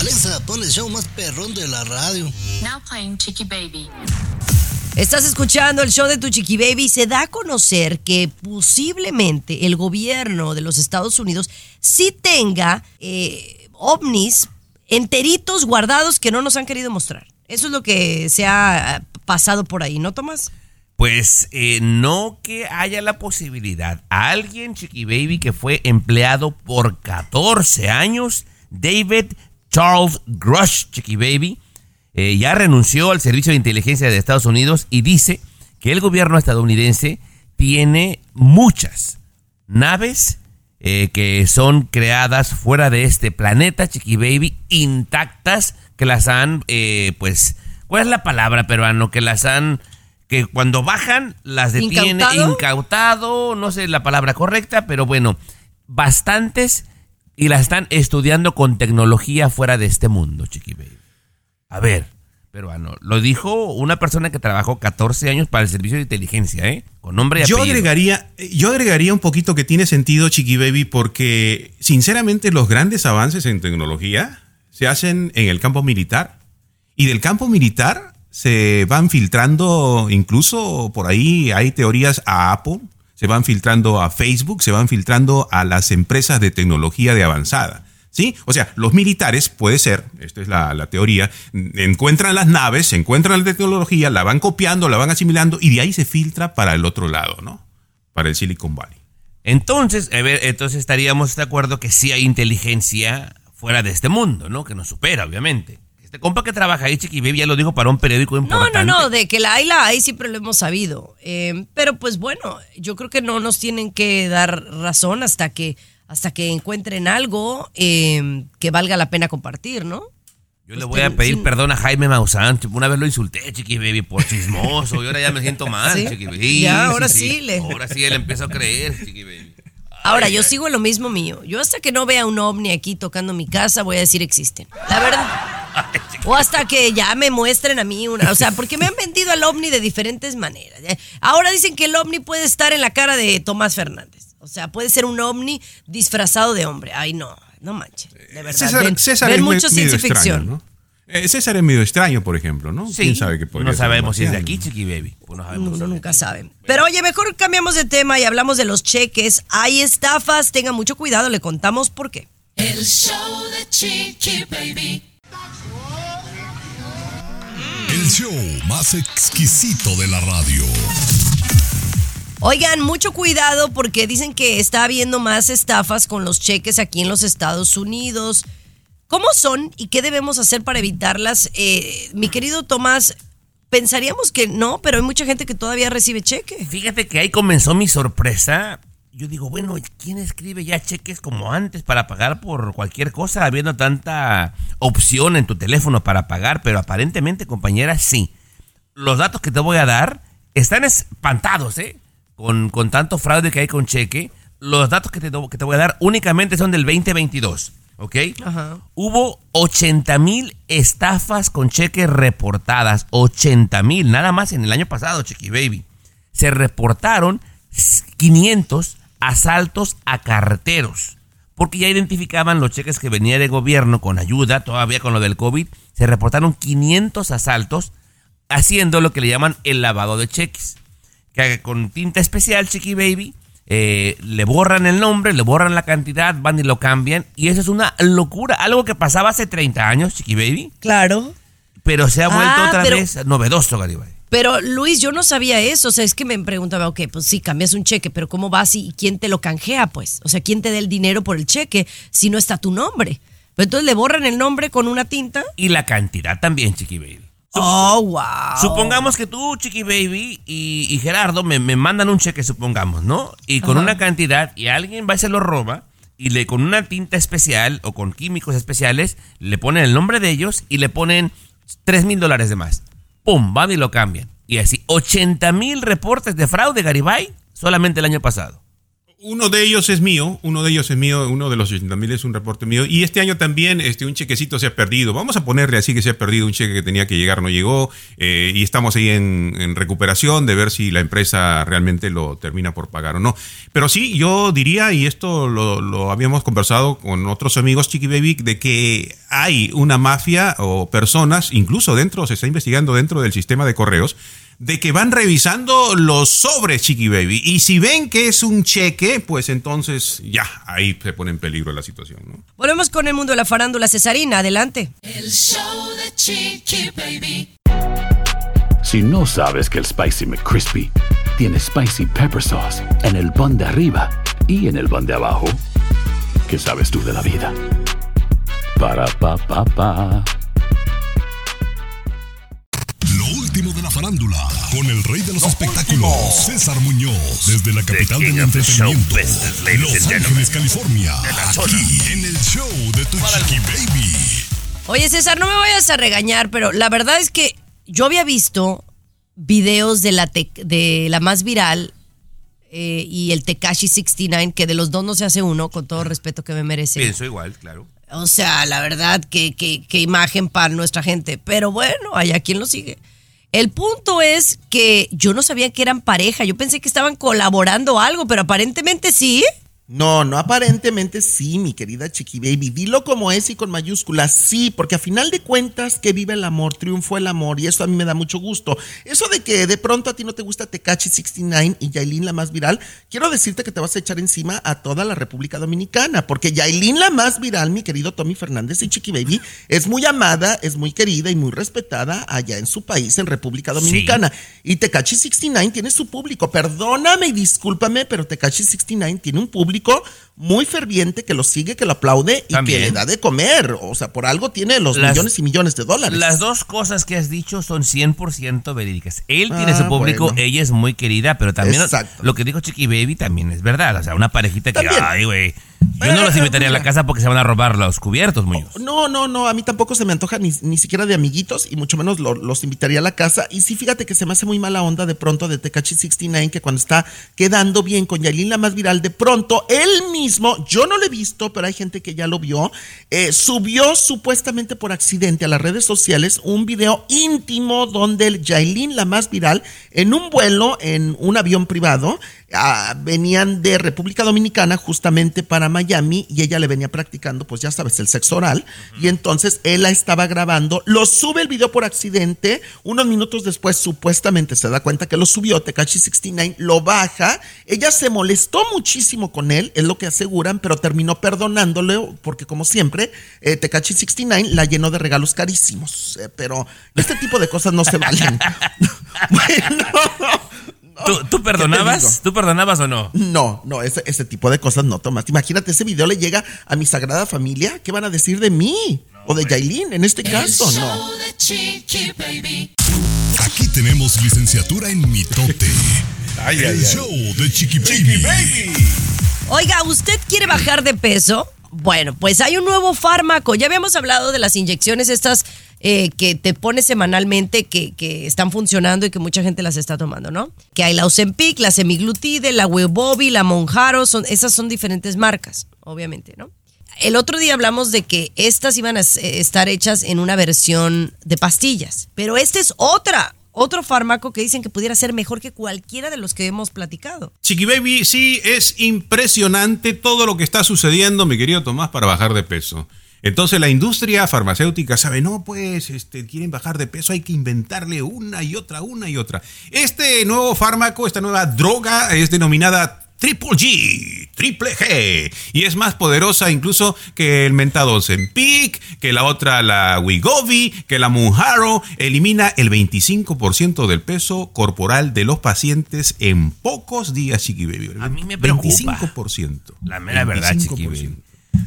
Alexa, pon el show más perrón de la radio. Now playing Chicky Baby. Estás escuchando el show de tu Chiqui Baby. Se da a conocer que posiblemente el gobierno de los Estados Unidos sí tenga eh, ovnis enteritos guardados que no nos han querido mostrar. Eso es lo que se ha eh, pasado por ahí, ¿no, Tomás? Pues eh, no que haya la posibilidad. Alguien, Chiqui Baby, que fue empleado por 14 años, David Charles Grush, Chiqui Baby, eh, ya renunció al Servicio de Inteligencia de Estados Unidos y dice que el gobierno estadounidense tiene muchas naves eh, que son creadas fuera de este planeta, Chiqui Baby, intactas, que las han, eh, pues, ¿cuál es la palabra peruano? Que las han, que cuando bajan las detiene, ¿Incautado? incautado, no sé la palabra correcta, pero bueno, bastantes y las están estudiando con tecnología fuera de este mundo, Chiqui Baby. A ver, peruano, lo dijo una persona que trabajó 14 años para el servicio de inteligencia, ¿eh? Con nombre y Yo apellido. agregaría, yo agregaría un poquito que tiene sentido, Chiqui Baby, porque sinceramente los grandes avances en tecnología se hacen en el campo militar. Y del campo militar se van filtrando, incluso por ahí hay teorías a Apple, se van filtrando a Facebook, se van filtrando a las empresas de tecnología de avanzada. ¿Sí? O sea, los militares, puede ser, esta es la, la teoría, encuentran las naves, encuentran la tecnología, la van copiando, la van asimilando y de ahí se filtra para el otro lado, ¿no? Para el Silicon Valley. Entonces, entonces estaríamos de acuerdo que sí hay inteligencia fuera de este mundo, ¿no? Que nos supera, obviamente. Este compa que trabaja ahí, Chiqui Baby, ya lo dijo para un periódico No, importante. no, no, de que la hay, la hay, siempre lo hemos sabido. Eh, pero pues bueno, yo creo que no nos tienen que dar razón hasta que, hasta que encuentren algo eh, que valga la pena compartir, ¿no? Yo le Pues voy a pedir sin- perdón a Jaime Maussan. Una vez lo insulté, Chiqui Baby, por chismoso. Y ahora ya me siento mal, ¿Sí? Chiqui Baby. Ya, ahora sí le- Ahora sí le empiezo a creer, Chiqui Baby. Ahora, yo sigo lo mismo mío. Yo hasta que no vea un ovni aquí tocando mi casa, voy a decir existen. La verdad. O hasta que ya me muestren a mí una. O sea, porque me han vendido al ovni de diferentes maneras. Eh, Ahora dicen que el ovni puede estar en la cara de Tomás Fernández. O sea, puede ser un ovni disfrazado de hombre. Ay, no, no manches. De verdad. César, ven, César ven es mucho ciencia extraño, ficción. ¿no? Eh, César es medio extraño, por ejemplo, ¿no? Sí, ¿Quién sabe qué podría no ser sabemos si es de aquí, Chiqui Baby. Pues no sabemos si Uno es de nunca sabe. Pero oye, mejor cambiamos de tema y hablamos de los cheques. Hay estafas, tenga mucho cuidado, le contamos por qué. El show de Chiqui Baby. El show más exquisito de la radio. Oigan, mucho cuidado porque dicen que está habiendo más estafas con los cheques aquí en los Estados Unidos. ¿Cómo son y qué debemos hacer para evitarlas? Eh, mi querido Tomás, pensaríamos que no, pero hay mucha gente que todavía recibe cheque. Fíjate que ahí comenzó mi sorpresa. Yo digo, bueno, ¿quién escribe ya cheques como antes para pagar por cualquier cosa, habiendo tanta opción en tu teléfono para pagar? Pero aparentemente, compañera, sí. Los datos que te voy a dar están espantados, ¿eh? Con, con tanto fraude que hay con cheque. Los datos que te, que te voy a dar únicamente son del 2022. ¿Ok? Hubo 80 mil estafas con cheques reportadas. 80 mil, nada más en el año pasado, Chequi Baby. Se reportaron 500 asaltos a carteros. Porque ya identificaban los cheques que venía de gobierno con ayuda, todavía con lo del COVID. Se reportaron 500 asaltos haciendo lo que le llaman el lavado de cheques. Que con tinta especial, Chiqui Baby, eh, le borran el nombre, le borran la cantidad, van y lo cambian. Y eso es una locura. Algo que pasaba hace 30 años, Chiqui Baby. Claro. Pero se ha vuelto Ah, otra pero- vez novedoso, Garibay. Pero Luis, yo no sabía eso. O sea, es que me preguntaba, ok, pues sí, cambias un cheque, pero ¿cómo vas y quién te lo canjea, pues? O sea, ¿quién te da el dinero por el cheque si no está tu nombre? Pero entonces le borran el nombre con una tinta. Y la cantidad también, Chiqui Baby. Oh, wow. Supongamos que tú, Chiqui Baby, y, y Gerardo me, me mandan un cheque, supongamos, ¿no? Y con Ajá. una cantidad, y alguien va y se lo roba, y le con una tinta especial o con químicos especiales, le ponen el nombre de ellos y le ponen 3 mil dólares de más. ¡Pum! Van y lo cambian. Y así, 80 mil reportes de fraude, Garibay, solamente el año pasado. Uno de ellos es mío, uno de ellos es mío, uno de los 80 mil es un reporte mío. Y este año también este, un chequecito se ha perdido. Vamos a ponerle así que se ha perdido un cheque que tenía que llegar, no llegó. eh, y estamos ahí en, recuperación de ver si la empresa realmente lo termina por pagar o no. Pero sí, yo diría, y esto lo, lo habíamos conversado con otros amigos, Chiqui Baby, de que hay una mafia o personas, incluso dentro, se está investigando dentro del sistema de correos, de que van revisando los sobres, Chiqui Baby. Y si ven que es un cheque, pues entonces ya, ahí se pone en peligro la situación, ¿no? Volvemos con el mundo de la farándula Cesarina. Adelante. El show de Chiqui Baby. Si no sabes que el Spicy McCrispy tiene Spicy Pepper Sauce en el pan de arriba y en el pan de abajo, ¿qué sabes tú de la vida? Para, pa, pa, pa. Farándula, con el rey de los espectáculos, César Muñoz, desde la capital del entretenimiento, Los Ángeles, California, aquí en el show de Tu Chiqui Baby. Oye, César, no me vayas a regañar, pero la verdad es que yo había visto videos de la, tec- de la más viral eh, y el Tekashi 69, que de los dos no se hace uno, con todo respeto que me merece. Pienso igual, claro. O sea, la verdad, que, que, que imagen para nuestra gente. Pero bueno, allá quien lo sigue. El punto es que yo no sabía que eran pareja. Yo pensé que estaban colaborando algo, pero aparentemente sí. No, no, aparentemente sí, mi querida Chiqui Baby. Dilo como es y con mayúsculas, sí, porque a final de cuentas que vive el amor, triunfó el amor y eso a mí me da mucho gusto. Eso de que de pronto a ti no te gusta Tecachi 69 y Yailin la más viral, quiero decirte que te vas a echar encima a toda la República Dominicana, porque Yailin la más viral, mi querido Tommy Fernández y Chiqui Baby, es muy amada, es muy querida y muy respetada allá en su país, en República Dominicana. Y Tecachi 69 tiene su público. Perdóname y discúlpame, pero Tecachi 69 tiene un público muy ferviente que lo sigue, que lo aplaude y También. que le da de comer. O sea, por algo tiene los Las- millones y millones de dólares. Las dos cosas que has dicho son 100% verídicas. Él tiene Ah, su público, bueno. ella es muy querida, pero también Exacto. lo que dijo Chiqui Baby también es verdad. O sea, una parejita que, También. ay, güey. Yo no los invitaría a la mira. casa porque se van a robar los cubiertos, Muñoz. No, no, no, a mí tampoco se me antoja ni, ni siquiera de amiguitos y mucho menos lo- los invitaría a la casa. Y sí, fíjate que se me hace muy mala onda de pronto de Tecachi 69 que cuando está quedando bien con Yailin la más viral, de pronto él mismo, yo no lo he visto, pero hay gente que ya lo vio, eh, subió supuestamente por accidente a las redes sociales un video íntimo donde el Yailin la más viral en un vuelo en un avión privado ah, venían de República Dominicana justamente para Miami y ella le venía practicando, pues ya sabes, el sexo oral. Y entonces él la estaba grabando, lo sube el video por accidente, unos minutos después supuestamente se da cuenta que lo subió Tekashi 69, lo baja, ella se molestó muchísimo con él, es lo que aseguran, pero terminó perdonándole porque como siempre, eh, Tekashi 69 la llenó de regalos carísimos, eh, pero este tipo de cosas no se valen. bueno, ¿Tú, tú perdonabas? ¿Tú perdonabas o no? No, no, ese, ese tipo de cosas no, Tomás. Imagínate, ese video le llega a mi sagrada familia. ¿Qué van a decir de mí? o de Yailin, en este caso, El no. show de Chiqui Baby. Aquí tenemos licenciatura en mitote. el show de Chiqui Baby. Oiga, ¿usted quiere bajar de peso? Bueno, pues hay un nuevo fármaco. Ya habíamos hablado de las inyecciones estas eh, que te pones semanalmente que, que están funcionando y que mucha gente las está tomando, ¿no? Que hay la Ozempic, la Semiglutide, la Wegovy, la Monjaro, son, esas son diferentes marcas, obviamente, ¿no? El otro día hablamos de que estas iban a eh, estar hechas en una versión de pastillas, pero esta es otra, otro fármaco que dicen que pudiera ser mejor que cualquiera de los que hemos platicado. Chiqui Baby, sí, es impresionante todo lo que está sucediendo, mi querido Tomás, para bajar de peso. Entonces la industria farmacéutica sabe, no, pues, este, quieren bajar de peso, hay que inventarle una y otra, una y otra. Este nuevo fármaco, esta nueva droga es denominada Triple G, Triple G, y es más poderosa incluso que el mentado Ozempic, que la otra, la Wegovy, que la Mounjaro, elimina el 25% del peso corporal de los pacientes en pocos días, Chiqui Baby. A mí me preocupa. 25%. La mera verdad, Chiqui 25%. Baby.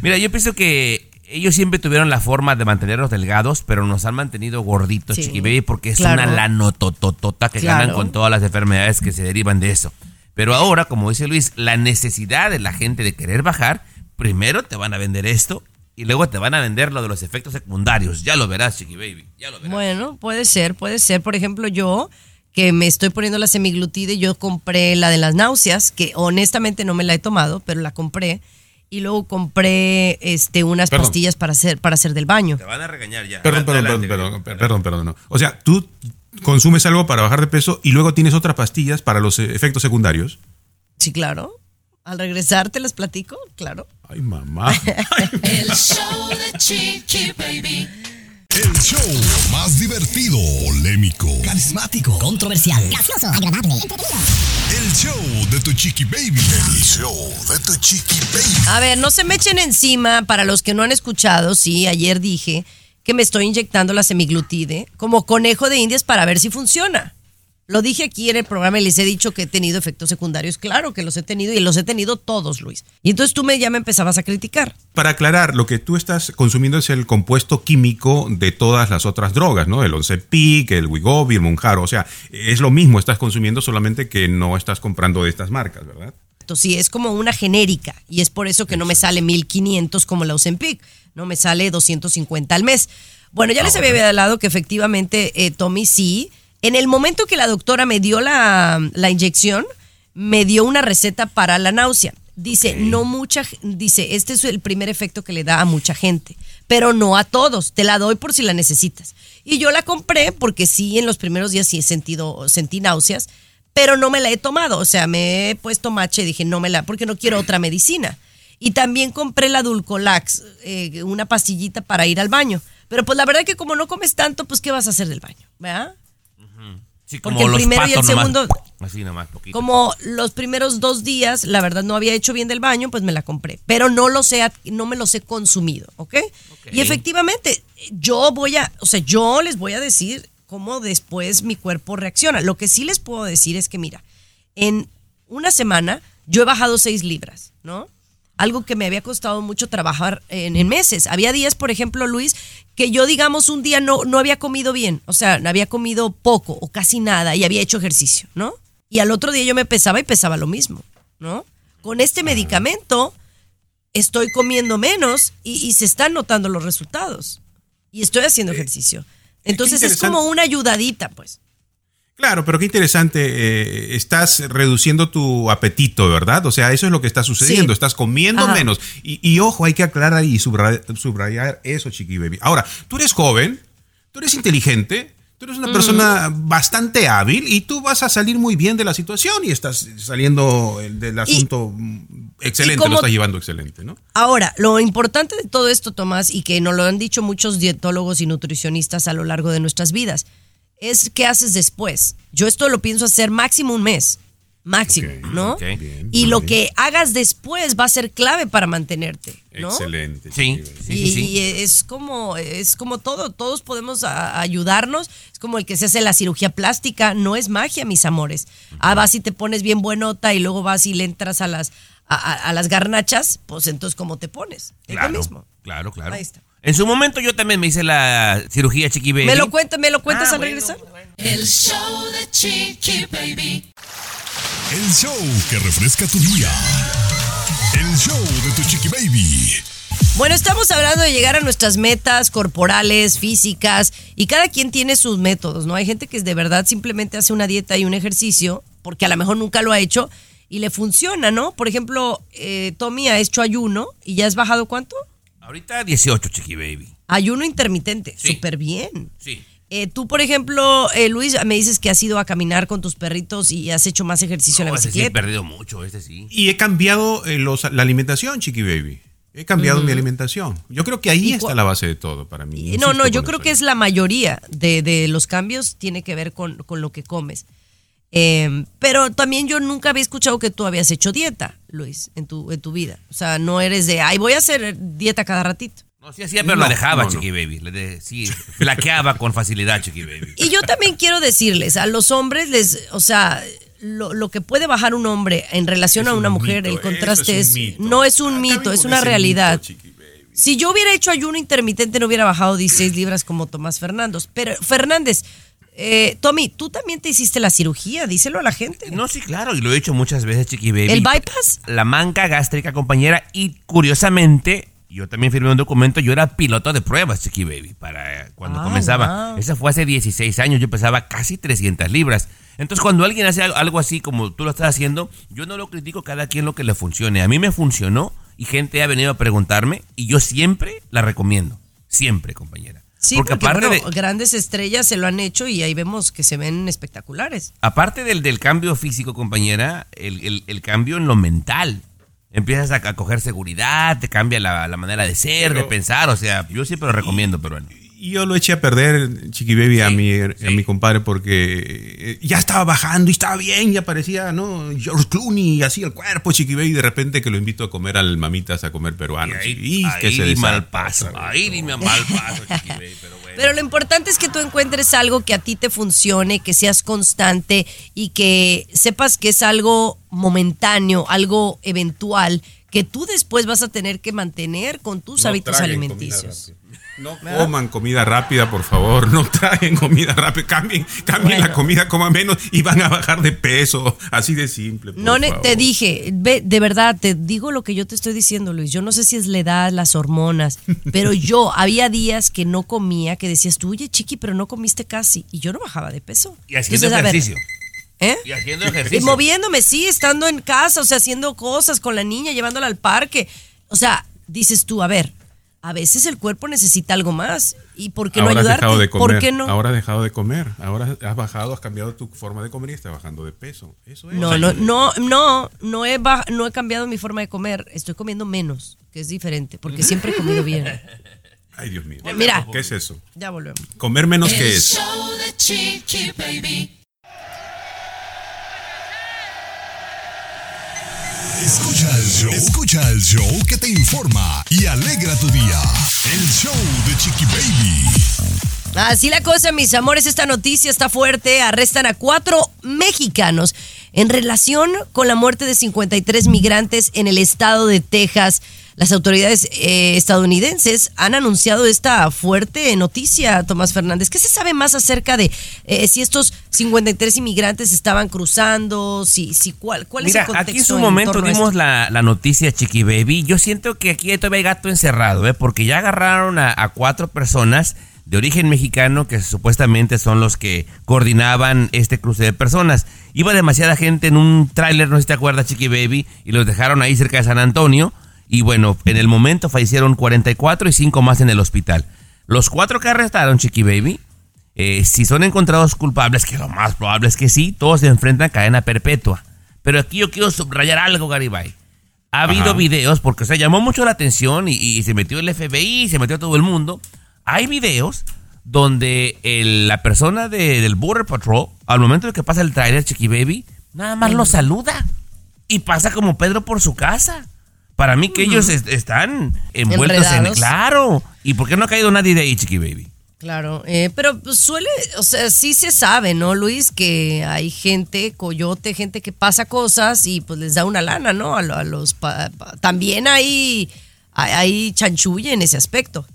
Mira, yo pienso que ellos siempre tuvieron la forma de mantenernos delgados, pero nos han mantenido gorditos, Sí, Chiqui Baby, porque es claro. una lanotototota que Claro. ganan con todas las enfermedades que se derivan de eso. Pero ahora, como dice Luis, la necesidad de la gente de querer bajar, primero te van a vender esto y luego te van a vender lo de los efectos secundarios. Ya lo verás, Chiqui Baby. Ya lo verás. Bueno, puede ser, puede ser. Por ejemplo, yo que me estoy poniendo la semiglutide, yo compré la de las náuseas, que honestamente no me la he tomado, pero la compré. Y luego compré este unas Perdón. pastillas para hacer, para hacer del baño. Te van a regañar ya. Perdón, perdón, Adelante, perdón, perdón, perdón, perdón, no. O sea, tú consumes algo para bajar de peso y luego tienes otras pastillas para los eh, efectos secundarios. Sí, claro. Al regresar te las platico, claro. Ay, mamá. El show de Chiqui Baby. El show más divertido, polémico, Carismático, controversial, gracioso, agradable, el show de tu chiqui baby. El show de tu chiqui baby. A ver, no se me echen encima para los que no han escuchado. Sí, ayer dije que me estoy inyectando la semiglutide como conejo de indias para ver si funciona. Lo dije aquí en el programa y les he dicho que he tenido efectos secundarios. Claro que los he tenido y los he tenido todos, Luis. Y entonces tú me, ya me empezabas a criticar. Para aclarar, lo que tú estás consumiendo es el compuesto químico de todas las otras drogas, ¿no? El Ozempic, el Wegovy, el Mounjaro. O sea, es lo mismo, estás consumiendo solamente que no estás comprando de estas marcas, ¿verdad? Entonces, sí, es como una genérica y es por eso que no me sale 1500 como la Ozempic, no me sale 250 al mes. Bueno, ya les había hablado que efectivamente eh, Tommy sí. En el momento que la doctora me dio la, la inyección, me dio una receta para la náusea. Dice, no mucha, dice, este es el primer efecto que le da a mucha gente, pero no a todos. Te la doy por si la necesitas. Y yo la compré porque sí, en los primeros días sí he sentido, sentí náuseas, pero no me la he tomado. O sea, me he puesto mache y dije, no me la, porque no quiero otra medicina. Y también compré la Dulcolax, eh, una pastillita para ir al baño. Pero pues la verdad que como no comes tanto, pues ¿qué vas a hacer del baño? ¿Verdad? Sí, Porque como el los primero y el nomás. segundo- Así nomás, poquito. Como los primeros dos días, la verdad no había hecho bien del baño, pues me la compré. Pero no los he, no me los he consumido, ¿ok? Y efectivamente, yo voy a, o sea, yo les voy a decir cómo después mi cuerpo reacciona. Lo que sí les puedo decir es que, mira, en una semana yo he bajado seis libras, ¿no? Algo que me había costado mucho trabajar en, en meses. Había días, por ejemplo, Luis, que yo, digamos, un día no, no había comido bien, o sea, había comido poco o casi nada y había hecho ejercicio, ¿no? Y al otro día yo me pesaba y pesaba lo mismo, ¿no? Con este medicamento estoy comiendo menos y, y se están notando los resultados. Y estoy haciendo ejercicio. Entonces es como una ayudadita, pues. Claro, pero qué interesante. eh, estás reduciendo tu apetito, ¿verdad? O sea, eso es lo que está sucediendo. Sí. Estás comiendo Ajá. menos. Y, y ojo, hay que aclarar y subrayar, subrayar eso, chiqui baby. Ahora, tú eres joven, tú eres inteligente, tú eres una persona bastante hábil y tú vas a salir muy bien de la situación y estás saliendo del asunto mm, excelente, como- lo estás llevando excelente, ¿no? Ahora, lo importante de todo esto, Tomás, y que nos lo han dicho muchos dietólogos y nutricionistas a lo largo de nuestras vidas, es qué haces después. Yo esto lo pienso hacer máximo un mes. máximo, ¿no? ok. Bien, Y lo que hagas después va a ser clave para mantenerte, ¿no? Excelente. Sí, sí, y, sí, sí. y es como es como todo, todos podemos a- ayudarnos. Es como el que se hace la cirugía plástica, no es magia, mis amores. Ah, vas y te pones bien buenota y luego vas y le entras a las a, a- a las garnachas, pues entonces cómo te pones. Es lo Claro, mismo. claro, claro. Ahí está. En su momento yo también me hice la cirugía Chiqui Baby. ¿Me lo cuentas, me lo cuentas Ah, al bueno, regresar? El show de Chiqui Baby. El show que refresca tu día. El show de tu chiqui baby. Bueno, estamos hablando de llegar a nuestras metas corporales, físicas, y cada quien tiene sus métodos, ¿no? Hay gente que de verdad simplemente hace una dieta y un ejercicio, porque a lo mejor nunca lo ha hecho, y le funciona, ¿no? Por ejemplo, eh, Tommy ha hecho ayuno y ya has bajado cuánto? Ahorita 18 Chiqui Baby. Ayuno intermitente, Sí. súper bien. Sí. Eh, tú, por ejemplo, eh, Luis, me dices que has ido a caminar con tus perritos y has hecho más ejercicio en No, la ese sí he bicicleta. perdido mucho, este sí. Y he cambiado eh, los- la alimentación, Chiqui Baby. He cambiado mi alimentación. Yo creo que ahí ¿Y está la base de todo para mí. Eh, Insisto No, no, yo creo que es la mayoría de, de los cambios tiene que ver con, con lo que comes. Eh, pero también yo nunca había escuchado que tú habías hecho dieta, Luis, en tu, en tu vida. O sea, no eres de, ay, voy a hacer dieta cada ratito. No, sí hacía, pero No, la dejaba no, no. Chiqui Baby. Le de- sí, flaqueaba con facilidad Chiqui Baby. Y yo también quiero decirles, a los hombres les, o sea, lo, lo que puede bajar un hombre en relación Es a una un mujer, mito, el eso contraste es es, un mito. no es un mito, es una realidad. mito, Chiqui Baby. Si yo hubiera hecho ayuno intermitente no hubiera bajado 16 libras como Tomás Fernández. Pero Fernández, eh, Tommy, tú también te hiciste la cirugía, díselo a la gente. No, sí, claro, y lo he hecho muchas veces, Chiqui Baby. ¿El bypass? La manca gástrica, compañera, y curiosamente, yo también firmé un documento, yo era piloto de pruebas, Chiqui Baby, para cuando Ah, comenzaba. wow. Esa fue hace 16 años, yo pesaba casi 300 libras. Entonces, cuando alguien hace algo así como tú lo estás haciendo, yo no lo critico cada quien lo que le funcione. A mí me funcionó y gente ha venido a preguntarme y yo siempre la recomiendo. Siempre, compañera. Sí, porque, porque, aparte bueno, de, grandes estrellas se lo han hecho y ahí vemos que se ven espectaculares. aparte del, del cambio físico, compañera, el, el- el cambio en lo mental. Empiezas a, a coger seguridad, te cambia la, la manera de ser, de pensar. O sea, yo siempre lo recomiendo, pero bueno. Y yo lo eché a perder, Chiqui Baby, a, mi, sí. a mi compadre porque eh, ya estaba bajando y estaba bien, ya parecía, ¿no? George Clooney, así el cuerpo, Chiqui Baby, y de repente que lo invito a comer al mamitas, a comer peruano. ahí, y que ahí se di mal paso. Ahí mal paso, Chiqui Baby, pero bueno. Pero lo importante es que tú encuentres algo que a ti te funcione, que seas constante y que sepas que es algo momentáneo, algo eventual, que tú después vas a tener que mantener con tus No hábitos alimenticios. No coman comida rápida, por favor. No traguen comida rápida. Cambien, cambien la comida, coman menos y van a bajar de peso. Así de simple. por No favor. te dije, ve, de verdad, te digo lo que yo te estoy diciendo, Luis. Yo no sé si es la edad, las hormonas, pero yo había días que no comía, que decías tú, oye, chiqui, pero no comiste casi. Y yo no bajaba de peso. y haciendo Entonces, ejercicio. ¿eh? Y haciendo Y ejercicio. moviéndome, sí, estando en casa, o sea, haciendo cosas con la niña, llevándola al parque. O sea, dices tú, a ver, a veces el cuerpo necesita algo más. ¿Y por qué no Ahora has ayudarte? dejado de comer. ¿Por qué no? Ahora has dejado de comer. Ahora has bajado, has cambiado tu forma de comer y estás bajando de peso. Eso es. No, no, no, no, no he, baj- no he cambiado mi forma de comer. Estoy comiendo menos, que es diferente, porque siempre he comido bien. Ay, Dios mío. Mira. ¿Qué es eso? Ya volvemos. Comer menos que es. show de Chiqui Baby. Escucha el show. Escucha el show que te informa y alegra tu día. El show de Chiqui Baby. Así la cosa, mis amores, esta noticia está fuerte. Arrestan a cuatro mexicanos en relación con la muerte de 53 migrantes en el estado de Texas. Las autoridades eh, estadounidenses han anunciado esta fuerte noticia, Tomás Fernández. ¿Qué se sabe más acerca de eh, si estos 53 inmigrantes estaban cruzando? Si, si, ¿Cuál, cuál Mira, es el contexto? aquí en su en momento a dimos la, la noticia, Chiqui Baby. Yo siento que aquí todavía hay gato encerrado, ¿eh? porque ya agarraron a, a cuatro personas de origen mexicano que supuestamente son los que coordinaban este cruce de personas. Iba demasiada gente en un tráiler, no sé si te acuerdas, Chiqui Baby, y los dejaron ahí cerca de San Antonio. Y bueno, en el momento fallecieron 44 y 5 más en el hospital. Los cuatro que arrestaron, Chiqui Baby, eh, si son encontrados culpables, que lo más probable es que sí, todos se enfrentan a cadena perpetua. Pero aquí yo quiero subrayar algo, Garibay. Ha habido videos, porque se llamó mucho la atención y, y se metió el FBI, se metió todo el mundo. Hay videos donde el- la persona de- del Border Patrol, al momento de que pasa el trailer, Chiqui Baby, Nada más lo saluda y pasa como Pedro por su casa. Para mí que ellos est- están envueltos en... Claro. ¿Y por qué no ha caído nadie de ahí, Chiqui Baby? Claro, eh, pero pues, suele, o sea, sí se sabe, ¿no, Luis? Que hay gente, coyote, gente que pasa cosas y pues les da una lana, ¿no? A, a los pa- pa- también hay, hay, hay chanchulla en ese aspecto.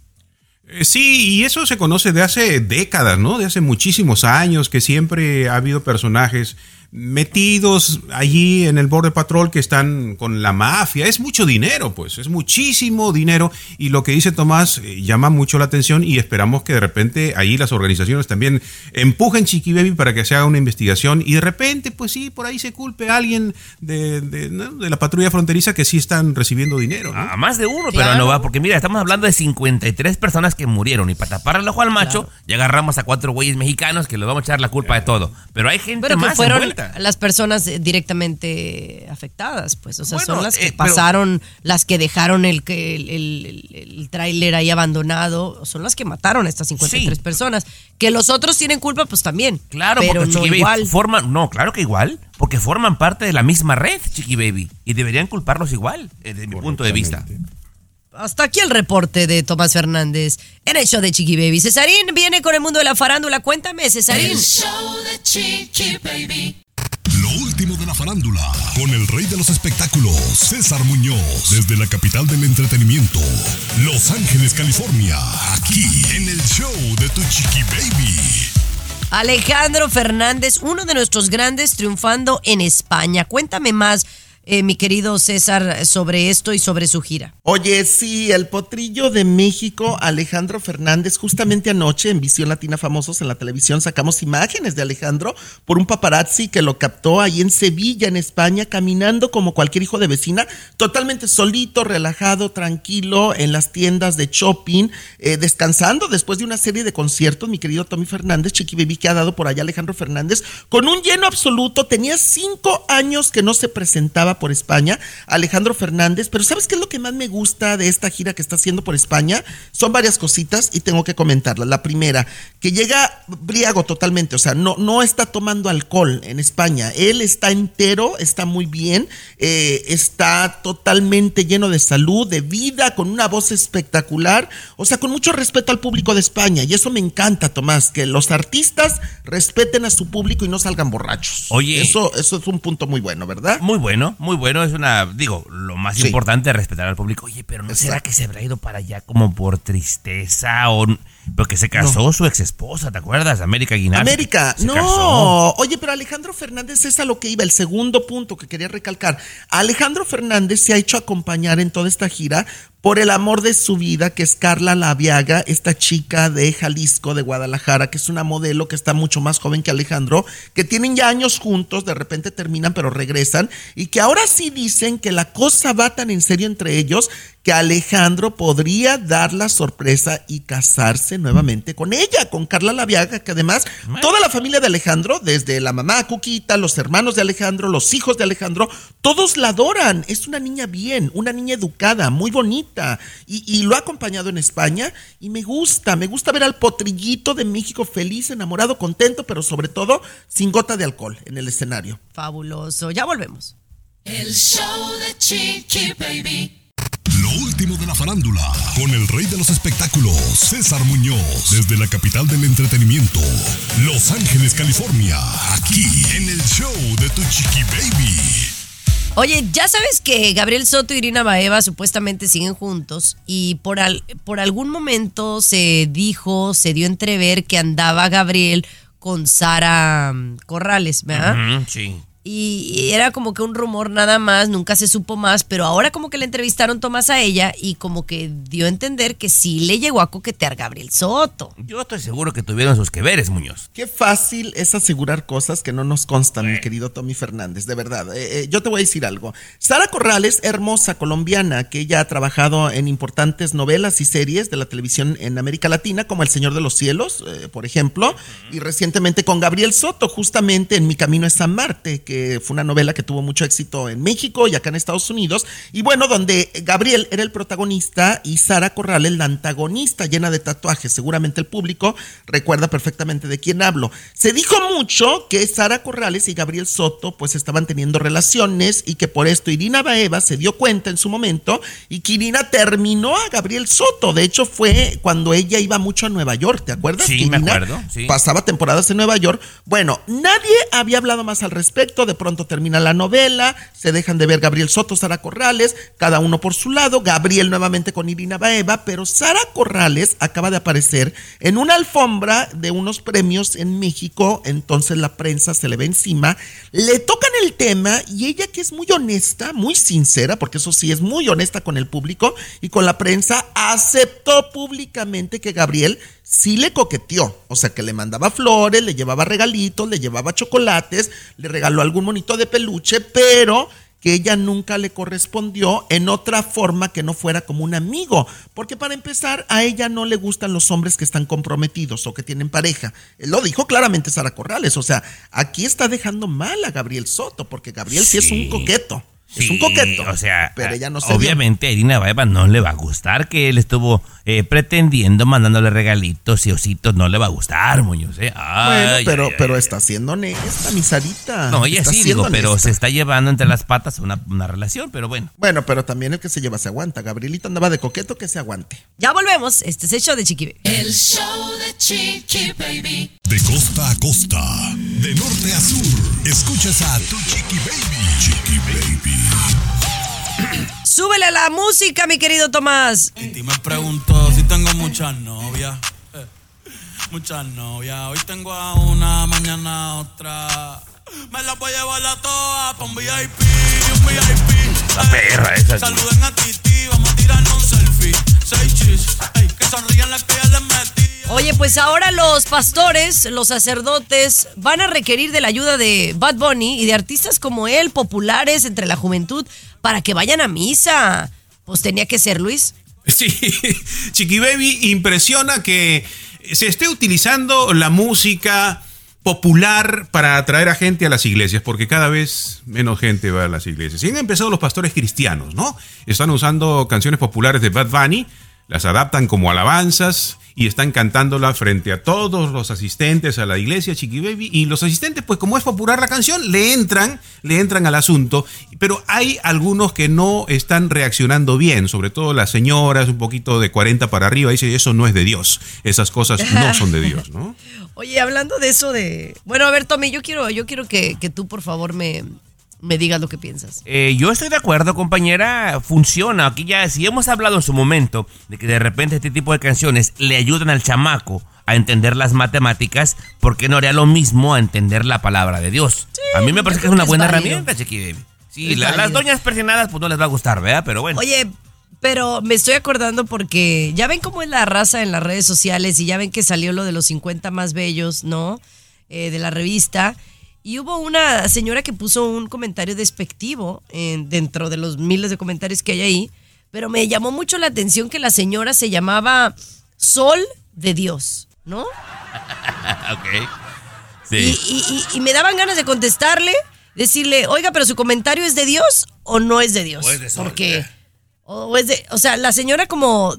Eh, Sí, y eso se conoce de hace décadas, ¿no? De hace muchísimos años que siempre ha habido personajes metidos allí en el borde patrol que están con la mafia. Es mucho dinero, pues, es muchísimo dinero. Y lo que dice Tomás eh, llama mucho la atención y esperamos que de repente ahí las organizaciones también empujen Chiqui Baby para que se haga una investigación y de repente, pues sí, por ahí se culpe a alguien de, de- ¿no? de la patrulla fronteriza que sí están recibiendo dinero. ¿no? A más de uno, pero no va, porque mira, estamos hablando de 53 personas que murieron y para tapar el ojo al macho, ya agarramos a cuatro güeyes mexicanos que les vamos a echar la culpa de todo. Pero hay gente Pero que más fueron las personas eh, directamente afectadas, pues, o sea, Bueno, son las que eh, pero- pasaron, las que dejaron el, que- el, el, el- tráiler ahí abandonado, son las que mataron a estas 53 Sí. personas. Que los otros tienen culpa, pues también. Claro, pero porque no Chiqui Baby igual. forman, no, claro que igual, porque forman parte de la misma red, Chiqui Baby, y deberían culparlos igual, eh, desde mi punto de vista. Hasta aquí el reporte de Tomás Fernández en el show de Chiqui Baby. Cesarín viene con el mundo de la farándula. Cuéntame, Cesarín. El show de Chiqui Baby. Lo último de la farándula, con el rey de los espectáculos, César Muñoz, desde la capital del entretenimiento, Los Ángeles, California, aquí en el show de tu chiqui baby. Alejandro Fernández, uno de nuestros grandes triunfando en España. Cuéntame más, eh, mi querido César, sobre esto y sobre su gira. Oye, sí, el potrillo de México, Alejandro Fernández, justamente anoche en Visión Latina Famosos en la televisión sacamos imágenes de Alejandro por un paparazzi que lo captó ahí en Sevilla, en España, caminando como cualquier hijo de vecina, totalmente solito, relajado, tranquilo, en las tiendas de shopping, eh, descansando después de una serie de conciertos, mi querido Tommy Fernández, Chiqui Baby, que ha dado por allá Alejandro Fernández, con un lleno absoluto, tenía cinco años que no se presentaba por España, Alejandro Fernández, pero ¿sabes qué es lo que más me gusta de esta gira que está haciendo por España? Son varias cositas y tengo que comentarlas. La primera, que llega briago totalmente, o sea, no, no está tomando alcohol en España, él está entero, está muy bien, eh, está totalmente lleno de salud, de vida, con una voz espectacular, o sea, con mucho respeto al público de España, y eso me encanta, Tomás, que los artistas respeten a su público y no salgan borrachos. Oye. Eso, eso es un punto muy bueno, ¿verdad? Muy bueno, muy bueno, es una, digo, lo más Sí. importante es respetar al público. Oye, pero ¿no será que se habrá ido para allá como por tristeza o... Porque se casó su ex esposa, ¿te acuerdas? América Guinar. América, no. casó. Oye, pero Alejandro Fernández es a lo que iba, el segundo punto que quería recalcar. Alejandro Fernández se ha hecho acompañar en toda esta gira por el amor de su vida, que es Carla Laviaga, esta chica de Jalisco, de Guadalajara, que es una modelo que está mucho más joven que Alejandro, que tienen ya años juntos, de repente terminan pero regresan, y que ahora sí dicen que la cosa va tan en serio entre ellos que Alejandro podría dar la sorpresa y casarse nuevamente con ella, con Carla Laviaga, que además toda la familia de Alejandro, desde la mamá Cuquita, los hermanos de Alejandro, los hijos de Alejandro, todos la adoran. Es una niña bien, una niña educada, muy bonita, y, y lo ha acompañado en España, y me gusta, me gusta ver al potrillito de México feliz, enamorado, contento, pero sobre todo sin gota de alcohol en el escenario. Fabuloso. Ya volvemos. El show de Chiqui Baby. Lo último de la farándula, con el rey de los espectáculos, César Muñoz, desde la capital del entretenimiento, Los Ángeles, California, aquí en el show de tu chiqui baby. Oye, ya sabes que Gabriel Soto y Irina Baeva supuestamente siguen juntos y por, al- por algún momento se dijo, se dio a entrever que andaba Gabriel con Sara mm, Corrales, ¿verdad? Sí. Y, era como que un rumor nada más, nunca se supo más, pero ahora como que le entrevistaron Tomás a ella y como que dio a entender que sí le llegó a coquetear Gabriel Soto. Yo estoy seguro que tuvieron sus que veres, Muñoz. Qué fácil es asegurar cosas que no nos constan, mi querido Tommy Fernández, de verdad. Eh, eh, yo te voy a decir algo. Sara Corrales, hermosa colombiana, que ella ha trabajado en importantes novelas y series de la televisión en América Latina, como El Señor de los Cielos, eh, por ejemplo, y recientemente con Gabriel Soto, justamente en Mi Camino es San Marte, que que fue una novela que tuvo mucho éxito en México y acá en Estados Unidos. Y bueno, donde Gabriel era el protagonista y Sara Corrales la antagonista, llena de tatuajes. Seguramente el público recuerda perfectamente de quién hablo. Se dijo mucho que Sara Corrales y Gabriel Soto pues estaban teniendo relaciones y que por esto Irina Baeva se dio cuenta en su momento y que Irina terminó a Gabriel Soto. De hecho, fue cuando ella iba mucho a Nueva York, ¿te acuerdas? Sí, Que me Irina acuerdo, sí. Pasaba temporadas en Nueva York. Bueno, nadie había hablado más al respecto. De pronto termina la novela, se dejan de ver Gabriel Soto, Sara Corrales, cada uno por su lado. Gabriel nuevamente con Irina Baeva, pero Sara Corrales acaba de aparecer en una alfombra de unos premios en México. Entonces la prensa se le ve encima. Le tocan el tema y ella, que es muy honesta, muy sincera, porque eso sí es muy honesta con el público y con la prensa, aceptó públicamente que Gabriel sí le coqueteó, o sea que le mandaba flores, le llevaba regalitos, le llevaba chocolates, le regaló algún monito de peluche, pero que ella nunca le correspondió en otra forma que no fuera como un amigo, porque para empezar a ella no le gustan los hombres que están comprometidos o que tienen pareja. Él lo dijo claramente Sara Corrales, o sea, aquí está dejando mal a Gabriel Soto, porque Gabriel sí, es un Sí. Es un coqueto. O sea, pero ella no se dio. obviamente a Irina Baeva no le va a gustar que él estuvo eh, pretendiendo, mandándole regalitos y ositos. No le va a gustar, Muñoz. ¿eh? Ay, Bueno, pero, ay, pero ay. está siendo honesta, mi Sarita. No, ella Está sí, digo, pero se está llevando entre las patas una, una relación, pero bueno. Bueno, pero también el que se lleva se aguanta. Gabrielito andaba de coqueto que se aguante. Ya volvemos. Este es el show de Chiqui Baby. El show de Chiqui Baby. De costa a costa, de norte a sur, escuchas a tu Chiqui Baby. Chiqui Baby. Súbele la música, mi querido Tomás. Y me pregunto si tengo muchas novias. eh, Muchas novias. Hoy tengo a una, mañana a otra. Me las voy a llevar a todas pa' un VIP, un VIP. La perra esa. Saluden a pues ahora los pastores, los sacerdotes, van a requerir de la ayuda de Bad Bunny y de artistas como él, populares entre la juventud, para que vayan a misa. Pues tenía que ser, Luis. Sí, Chiqui Baby impresiona que se esté utilizando la música popular para atraer a gente a las iglesias, porque cada vez menos gente va a las iglesias. Y han empezado los pastores cristianos, ¿no? Están usando canciones populares de Bad Bunny, las adaptan como alabanzas y están cantándola frente a todos los asistentes a la iglesia Chiqui Baby y los asistentes pues como es popular la canción le entran le entran al asunto pero hay algunos que no están reaccionando bien sobre todo las señoras un poquito de 40 para arriba dice eso no es de Dios esas cosas no son de Dios ¿no? Oye, hablando de eso de... Bueno, a ver, Tommy, yo quiero, yo quiero que, que tú, por favor, me, me digas lo que piensas. Eh, yo estoy de acuerdo, compañera. Funciona. Aquí ya, si hemos hablado en su momento de que de repente este tipo de canciones le ayudan al chamaco a entender las matemáticas, ¿por qué no haría lo mismo a entender la palabra de Dios? a mí me parece que es una que buena herramienta, Chiqui Baby. Sí, la- las doñas persignadas pues no les va a gustar, ¿verdad? Pero bueno. Oye, pero me estoy acordando porque ya ven cómo es la raza en las redes sociales y ya ven que salió lo de los 50 más bellos, ¿no? Eh, de la revista. Y hubo una señora que puso un comentario despectivo en- dentro de los miles de comentarios que hay ahí. Pero me llamó mucho la atención que la señora se llamaba Sol de Dios, ¿no? ok. Y, y- y- y me daban ganas de contestarle, decirle, oiga, pero su comentario es de Dios o no es de Dios. O es de sol, Porque, eh. o es de, o sea, la señora como,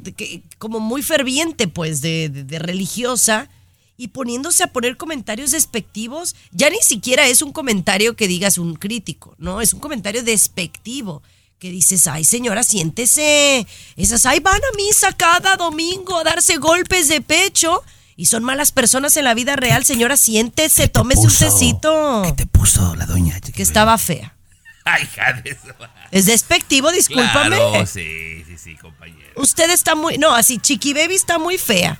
como muy ferviente, pues, de, de- de religiosa y poniéndose a poner comentarios despectivos, ya ni siquiera es un comentario que digas un crítico, ¿no? Es un comentario despectivo. Que dices, ay señora, siéntese. Esas, ay, van a misa cada domingo a darse golpes de pecho. Y son malas personas en la vida real, señora, siéntese, tómese un puso? tecito. ¿Qué te puso la doña? Que estaba fea. Ay, hija de eso. Es despectivo, discúlpame. Claro, sí, sí, sí, compañero. Usted está muy, no, así, Chiqui Baby está muy fea.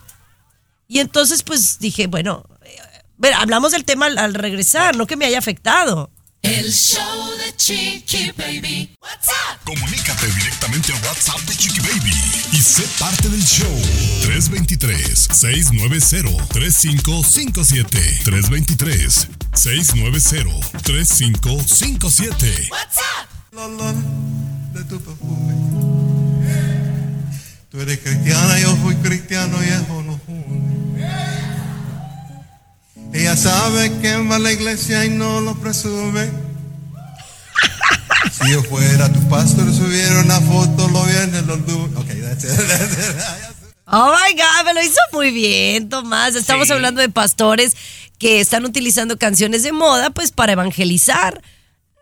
Y entonces, pues dije, bueno, eh, ver, hablamos del tema al, al regresar, no que me haya afectado. El show de Chiqui Baby. What's up? Comunícate directamente al WhatsApp de Chiqui Baby y sé parte del show. 323-690-3557. 323-690-3557. What's up? de tu perfume. Tú eres cristiana, yo fui cristiano y eso no. Ella sabe que va a la iglesia y no lo presume. Si yo fuera tu pastor, subiera una foto, lo viene los lunes. Ok, that's it. That's it. Oh my God, me lo hizo muy bien, Tomás. Estamos Sí. hablando de pastores que están utilizando canciones de moda, pues para evangelizar.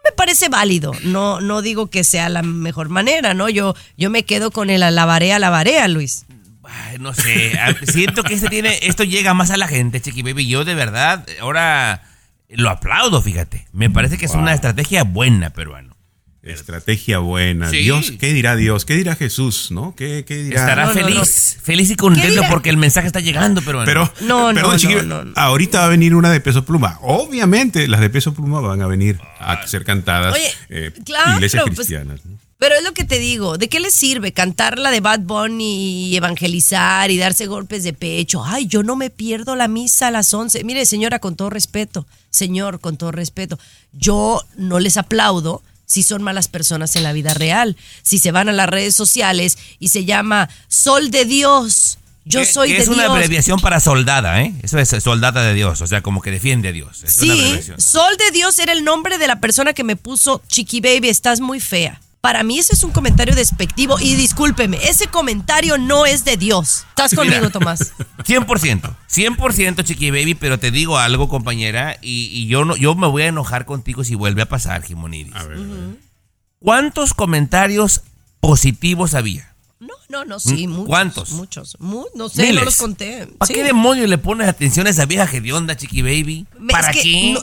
Me parece válido. No, no digo que sea la mejor manera, ¿no? Yo, yo me quedo con el alabaré, alabaré a Luis. Ay, no sé, a- siento que este tiene, esto llega más a la gente, Chiqui Baby. Yo de verdad, ahora lo aplaudo, fíjate. Me parece que es una estrategia buena, peruano. Estrategia buena. Sí. Dios, ¿qué dirá Dios? ¿Qué dirá Jesús? ¿No? ¿Qué, qué dirá? Estará No, no, feliz, feliz y contento porque el mensaje está llegando, peruano. Pero, No, no, perdón, no, chiqui, no, no. ahorita va a venir una de peso pluma. Obviamente, las de peso pluma van a venir a ser cantadas Oye, eh, claro, iglesias pues, cristianas. Pero es lo que te digo, ¿de qué le sirve cantar la de Bad Bunny y evangelizar y darse golpes de pecho? Ay, yo no me pierdo la misa a las 11. Mire, señora, con todo respeto, señor, con todo respeto, yo no les aplaudo si son malas personas en la vida real. Si se van a las redes sociales y se llama Sol de Dios, yo soy que de es una Dios. abreviación para soldada, ¿eh? Eso es soldada de Dios, o sea, como que defiende a Dios. Es una Sí. Sol de Dios era el nombre de la persona que me puso Chiqui Baby, estás muy fea. Para mí ese es un comentario despectivo y discúlpeme, ese comentario no es de Dios. ¿Estás conmigo, Mira. Tomás? 100%, 100% Chiqui Baby, pero te digo algo, compañera, y, y yo no, yo me voy a enojar contigo si vuelve a pasar, Jimonidis. A ver. ¿Cuántos comentarios positivos había? No, no, no, sí, muchos. ¿Cuántos? Muchos. Mu- no sé, no los conté. ¿Para Sí. qué demonios le pones atención a esa vieja hedionda, Chiqui Baby? ¿Para es que qué? no,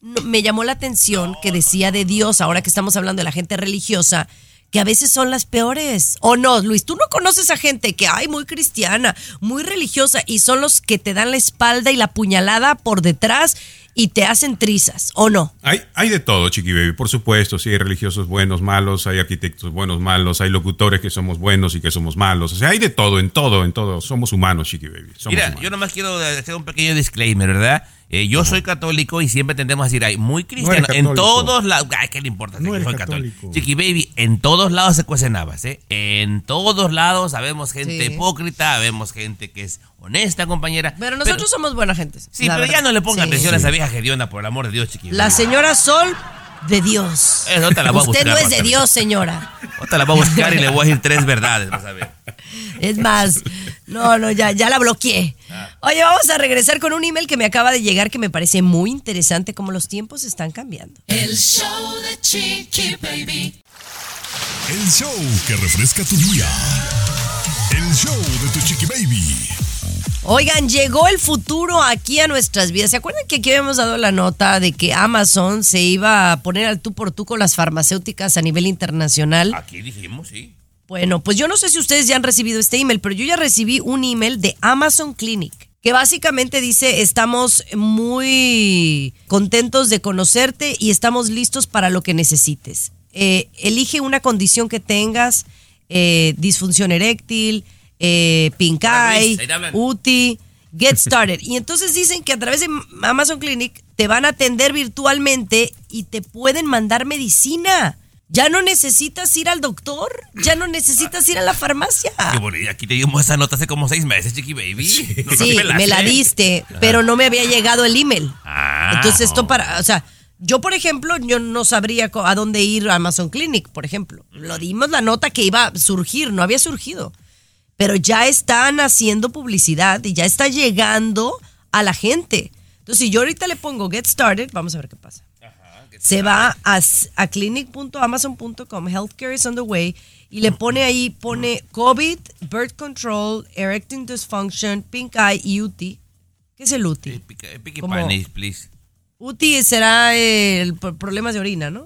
me llamó la atención que decía de Dios, ahora que estamos hablando de la gente religiosa, que a veces son las peores. ¿O no, Luis? Tú no conoces a gente que, ay, muy cristiana, muy religiosa, y son los que te dan la espalda y la puñalada por detrás y te hacen trizas, ¿o no? Hay, hay de todo, Chiqui Baby, por supuesto. Sí, hay religiosos buenos, malos, hay arquitectos buenos, malos, hay locutores que somos buenos y que somos malos. O sea, hay de todo, en todo, en todo. Somos humanos, Chiqui Baby. Somos Mira, humanos. yo nomás quiero hacer un pequeño disclaimer, ¿verdad? Eh, yo soy católico y siempre tendemos a decir, ay, muy cristiano. en todos lados, ay, ¿qué le importa? No soy católico. católico. Chiqui Baby, en todos lados se cuecen habas, ¿eh? En todos lados sabemos gente Sí. hipócrita, vemos gente que es honesta, compañera. Pero nosotros somos buena gente. Sí, pero ya no le ponga Sí. atención a esa vieja hedionda, por el amor de Dios, Chiqui La Baby. señora Sol de Dios. Eh, no te la voy a Usted no buscar, es de. Dios, señora. Ahorita la voy a buscar y le voy a decir tres verdades, vas a ver. Es más, no, no, ya, ya la bloqueé. Oye, vamos a regresar con un email que me acaba de llegar que me parece muy interesante cómo los tiempos están cambiando. El show de Chiqui Baby. El show que refresca tu día. El show de tu chiqui baby. Oigan, llegó el futuro aquí a nuestras vidas. ¿Se acuerdan que aquí habíamos dado la nota de que Amazon se iba a poner al tú por tú con las farmacéuticas a nivel internacional? Aquí dijimos, sí. Bueno, pues yo no sé si ustedes ya han recibido este email, pero yo ya recibí un email de Amazon Clinic que básicamente dice estamos muy contentos de conocerte y estamos listos para lo que necesites. Eh, elige una condición que tengas, eh, disfunción eréctil, eh, pink Hola, eye, Luis, ahí te hablan. UTI, get started. y entonces dicen que a través de Amazon Clinic te van a atender virtualmente y te pueden mandar medicina. Ya no necesitas ir al doctor, ya no necesitas ir a la farmacia. Qué bonito. Aquí te dimos esa nota hace como seis meses, Chiqui Baby. No Sí, pelaste. me la diste, pero no me había llegado el email. Ah. Entonces esto para, o sea, yo por ejemplo, yo no sabría a dónde ir a Amazon Clinic, por ejemplo. Lo dimos la nota que iba a surgir, no había surgido. Pero ya están haciendo publicidad y ya está llegando a la gente. Entonces, si yo ahorita le pongo get started, vamos a ver qué pasa. Se va a, a clinic.amazon.com, healthcare is on the way, y le pone ahí, pone COVID, birth control, erecting dysfunction, pink eye y UTI. ¿Qué es el UTI? Piqui Como- please. UTI será el por problemas de orina, ¿no?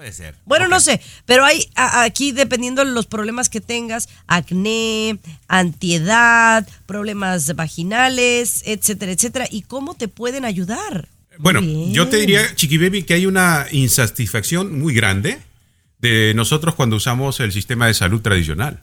Puede ser. Bueno, no sé, pero hay a- aquí dependiendo de los problemas que tengas, acné, antiedad, problemas vaginales, etcétera, etcétera, y cómo te pueden ayudar. Bueno, Bien. yo te diría, Chiqui Baby, que hay una insatisfacción muy grande de nosotros cuando usamos el sistema de salud tradicional.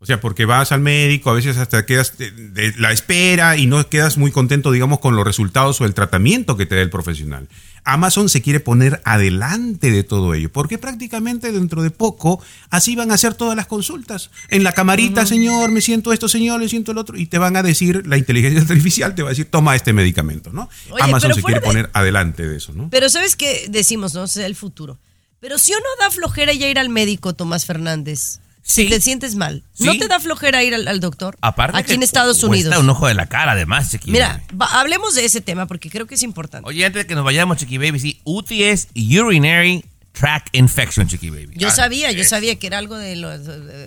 O sea, porque vas al médico, a veces hasta quedas de, de la espera y no quedas muy contento, digamos, con los resultados o el tratamiento que te da el profesional. Amazon se quiere poner adelante de todo ello, porque prácticamente dentro de poco así van a hacer todas las consultas. En la camarita, señor, me siento esto, señor, me siento el otro, y te van a decir, la inteligencia artificial te va a decir, toma este medicamento, ¿no? Oye, Amazon se quiere de- poner adelante de eso, ¿no? Pero ¿sabes qué decimos, no? Es el futuro. Pero si o no da flojera ya ir al médico, Tomás Fernández. Sí. Si te sientes mal. ¿No te da flojera ir al, al doctor? Aparte Aquí que en Estados Unidos. Un ojo de la cara, además, Chiqui Mira, va- hablemos de ese tema porque creo que es importante. Oye, antes de que nos vayamos, Chiqui Baby, sí, UTI es Urinary Tract Infection, Chiqui Baby. Yo Ah, sabía, yo sabía que era algo de las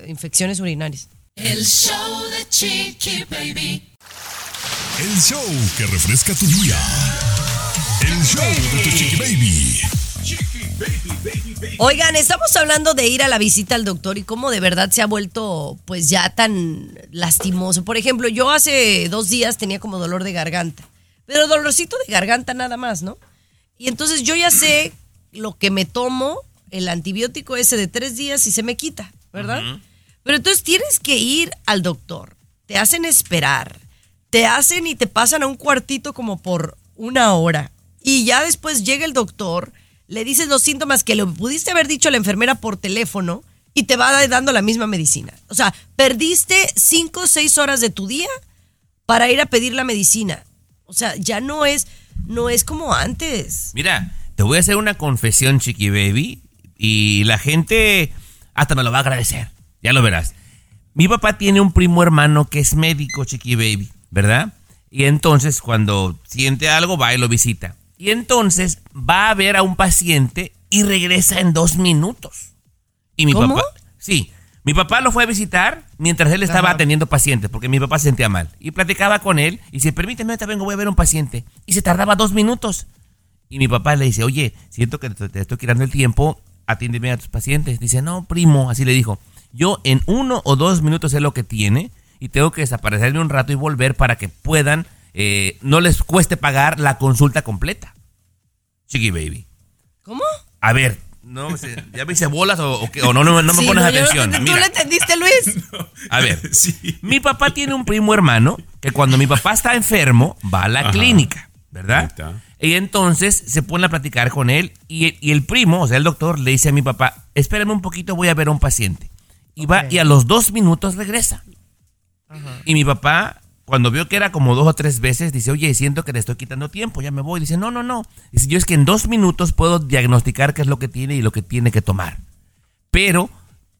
infecciones urinarias. El show de Chiqui Baby. El show que refresca tu día. El show de tu chiqui baby. Oigan, estamos hablando de ir a la visita al doctor y cómo de verdad se ha vuelto pues ya tan lastimoso. Por ejemplo, yo hace dos días tenía como dolor de garganta, pero dolorcito de garganta nada más, ¿no? Y entonces yo ya sé lo que me tomo, el antibiótico ese de tres días y se me quita, ¿verdad? Pero entonces tienes que ir al doctor, te hacen esperar, te hacen y te pasan a un cuartito como por una hora. Y ya después llega el doctor, le dices los síntomas que le pudiste haber dicho a la enfermera por teléfono y te va dando la misma medicina. O sea, perdiste cinco o seis horas de tu día para ir a pedir la medicina. O sea, ya no es, no es como antes. Mira, te voy a hacer una confesión, Chiqui Baby, y la gente hasta me lo va a agradecer. Ya lo verás. Mi papá tiene un primo hermano que es médico, Chiqui Baby, ¿verdad? Y entonces cuando siente algo va y lo visita. Y entonces va a ver a un paciente y regresa en dos minutos. Y mi ¿Cómo? papá, sí, mi papá lo fue a visitar mientras él estaba Ajá. atendiendo pacientes, porque mi papá se sentía mal. Y platicaba con él y dice, permíteme, ahorita vengo, voy a ver a un paciente. Y se tardaba dos minutos. Y mi papá le dice, oye, siento que te, te estoy quitando el tiempo, atiéndeme a tus pacientes. Dice, no, primo, así le dijo, yo en uno o dos minutos sé lo que tiene y tengo que desaparecerme un rato y volver para que puedan, eh, no les cueste pagar la consulta completa. Chiqui Baby. ¿Cómo? A ver, no ¿ya me hice bolas o, o qué? O no, no, no me Sí, pones no, yo no- atención? ¿Tú Mira. lo entendiste, Luis? A ver, mi papá tiene un primo hermano que cuando mi papá está enfermo va a la Ajá. clínica, Ahí ¿verdad? está. Y entonces se pone a platicar con él y, y el primo, o sea, el doctor, le dice a mi papá, espérame un poquito, voy a ver a un paciente. Y va y a los dos minutos regresa. Y mi papá, cuando vio que era como dos o tres veces, dice, oye, siento que le estoy quitando tiempo, ya me voy. Dice, no, no, no. Dice, yo es que en dos minutos puedo diagnosticar qué es lo que tiene y lo que tiene que tomar. Pero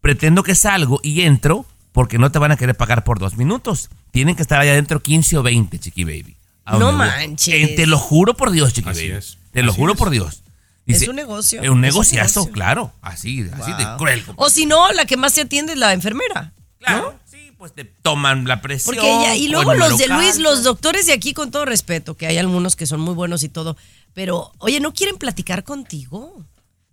pretendo que salgo y entro porque no te van a querer pagar por dos minutos. Tienen que estar allá adentro 15 o 20, chiqui baby. ¿A No manches. Eh, te lo juro por Dios, chiqui Así baby. es. Te lo juro es. por Dios. Es un negocio. Es un Es un negociazo, negocio. claro. Así, así de cruel. O si no, la que más se atiende es la enfermera. Claro, pues te toman la presión. Porque ella, y luego los de Luis, los doctores de aquí, con todo respeto, que hay algunos que son muy buenos y todo, pero oye, ¿no quieren platicar contigo?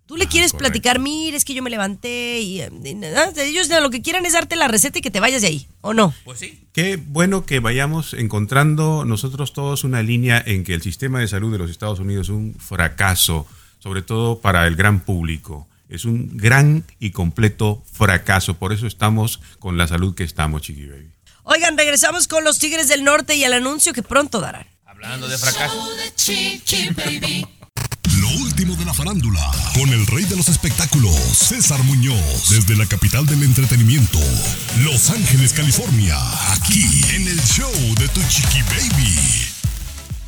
Tú le quieres Ah, correcto. platicar, mire, es que yo me levanté y, y nada, ellos lo que quieren es darte la receta y que te vayas de ahí, ¿o no? Pues sí. Qué bueno que vayamos encontrando nosotros todos una línea en que el sistema de salud de los Estados Unidos es un fracaso, sobre todo para el gran público. Es un gran y completo fracaso. Por eso estamos con la salud que estamos, Chiqui Baby. Oigan, regresamos con los Tigres del Norte y el anuncio que pronto darán. Hablando de fracaso. Show de Chiqui Baby. Lo último de la farándula, con el rey de los espectáculos, César Muñoz, desde la capital del entretenimiento, Los Ángeles, California, aquí en el show de tu chiqui baby.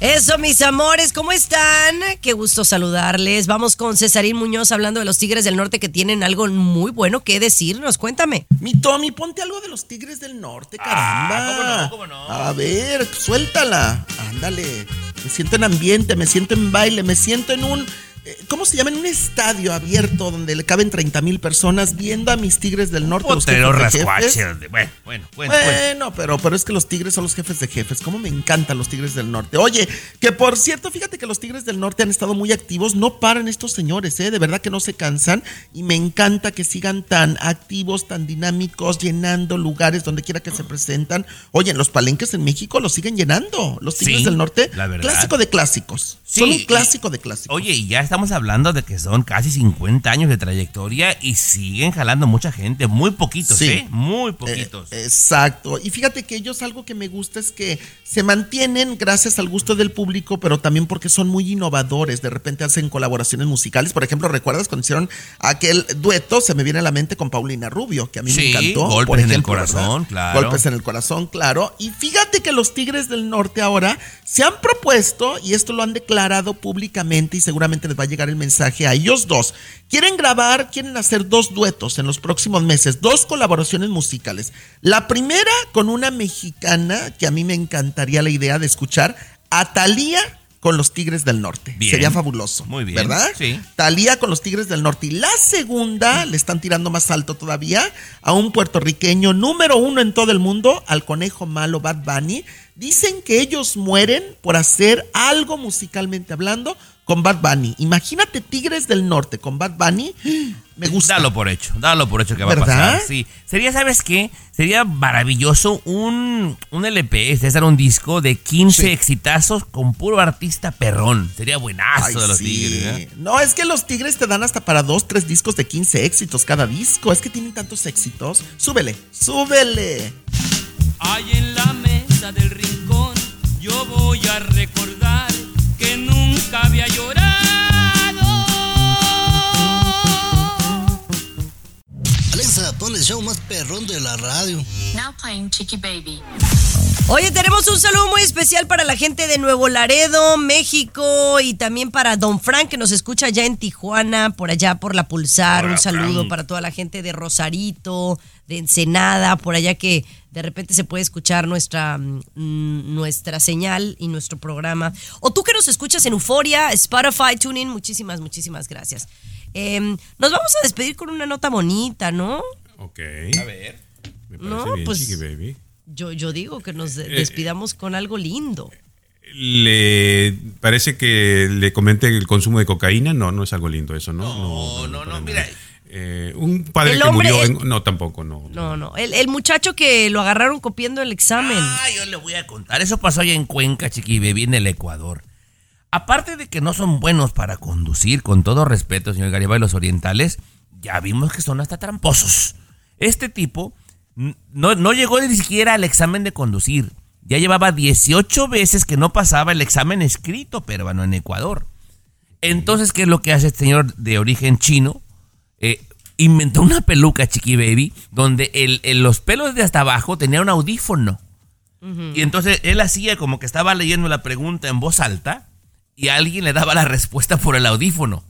Eso, mis amores, ¿cómo están? Qué gusto saludarles. Vamos con Cesarín Muñoz hablando de los Tigres del Norte que tienen algo muy bueno que decirnos. Cuéntame. Mi Tommy, ponte algo de los Tigres del Norte, caramba. Ah, ¿cómo no, cómo no? A ver, suéltala. Ándale. Me siento en ambiente, me siento en baile, me siento en un. Eh, ¿Cómo se llama? En un estadio abierto donde le caben 30 mil personas viendo a mis Tigres del Norte. los jefes de Bueno, bueno, bueno. bueno. Pero, pero es que los Tigres son los jefes de jefes. ¿Cómo me encantan los Tigres del Norte? Oye, que por cierto, fíjate que los Tigres del Norte han estado muy activos. No paran estos señores, ¿eh? De verdad que no se cansan. Y me encanta que sigan tan activos, tan dinámicos, llenando lugares donde quiera que se presentan. Oye, en los palenques en México los siguen llenando. Los Tigres Sí, del Norte, la verdad. clásico de clásicos. Sí, son un clásico de clásicos. Oye, y ya estamos hablando de que son casi 50 años de trayectoria y siguen jalando mucha gente. Muy poquitos, Sí. ¿eh? Muy poquitos. Eh, exacto. Y fíjate que ellos algo que me gusta es que se mantienen gracias al gusto del público, pero también porque son muy innovadores. De repente hacen colaboraciones musicales. Por ejemplo, ¿recuerdas cuando hicieron aquel dueto? Se me viene a la mente con Paulina Rubio, que a mí Sí, me encantó. Golpes por en el corazón, ¿verdad? claro. Golpes en el corazón, claro. Y fíjate fíjate que los Tigres del Norte ahora se han propuesto, y esto lo han declarado públicamente y seguramente les va a llegar el mensaje a ellos dos. Quieren grabar, quieren hacer dos duetos en los próximos meses, dos colaboraciones musicales. La primera con una mexicana que a mí me encantaría la idea de escuchar, a Thalía con los Tigres del Norte. Bien. Sería fabuloso. Muy bien, ¿Verdad? sí. Talía con los Tigres del Norte. Y la segunda, le están tirando más alto todavía, a un puertorriqueño número uno en todo el mundo, al conejo malo Bad Bunny. Dicen que ellos mueren por hacer algo musicalmente hablando con Bad Bunny. Imagínate Tigres del Norte con Bad Bunny. Me gusta. Dalo por hecho, dalo por hecho que va a pasar. Sí. Sería, ¿sabes qué? Sería maravilloso un, un LP, César, un disco de 15 Sí. exitazos con puro artista perrón. Sería buenazo Ay, de los sí. tigres, ¿eh? No, es que los Tigres te dan hasta para dos, tres discos de 15 éxitos cada disco. Es que tienen tantos éxitos. Súbele, súbele. Ahí en la mesa del rincón yo voy a recordar nunca había llorado. Alexa, pon el show más perrón de la radio. Now playing Chicky Baby. Oye, tenemos un saludo muy especial para la gente de Nuevo Laredo, México y también para Don Frank que nos escucha allá en Tijuana, por allá por la Pulsar. Hola, un saludo Frank. para toda la gente de Rosarito, de Ensenada, por allá que de repente se puede escuchar nuestra, mm, nuestra señal y nuestro programa. O tú que nos escuchas en Euforia, Spotify, TuneIn, muchísimas, muchísimas gracias. Em, nos vamos a despedir con una nota bonita, ¿no? Ok. A ver. Me parece No, bien, pues- Chiqui Baby. Yo, yo digo que nos Eh, despidamos con algo lindo. Le parece que le comente el consumo de cocaína. No, no es algo lindo eso, ¿no? No, no, para no, mira. Eh, un padre El que murió. en- no, tampoco, no. No, no. El, el muchacho que lo agarraron copiando el examen. Ah, yo le voy a contar. Eso pasó allá en Cuenca, Chiqui Baby, en el Ecuador. Aparte de que no son buenos para conducir, con todo respeto, señor Garibay, los orientales, ya vimos que son hasta tramposos. Este tipo no, no llegó ni siquiera al examen de conducir. Ya llevaba 18 veces que no pasaba el examen escrito peruano en Ecuador. Entonces, ¿qué es lo que hace este señor de origen chino? Eh, inventó una peluca, Chiqui Baby, donde el, el- los pelos de hasta abajo tenían un audífono. Y entonces él hacía como que estaba leyendo la pregunta en voz alta y alguien le daba la respuesta por el audífono.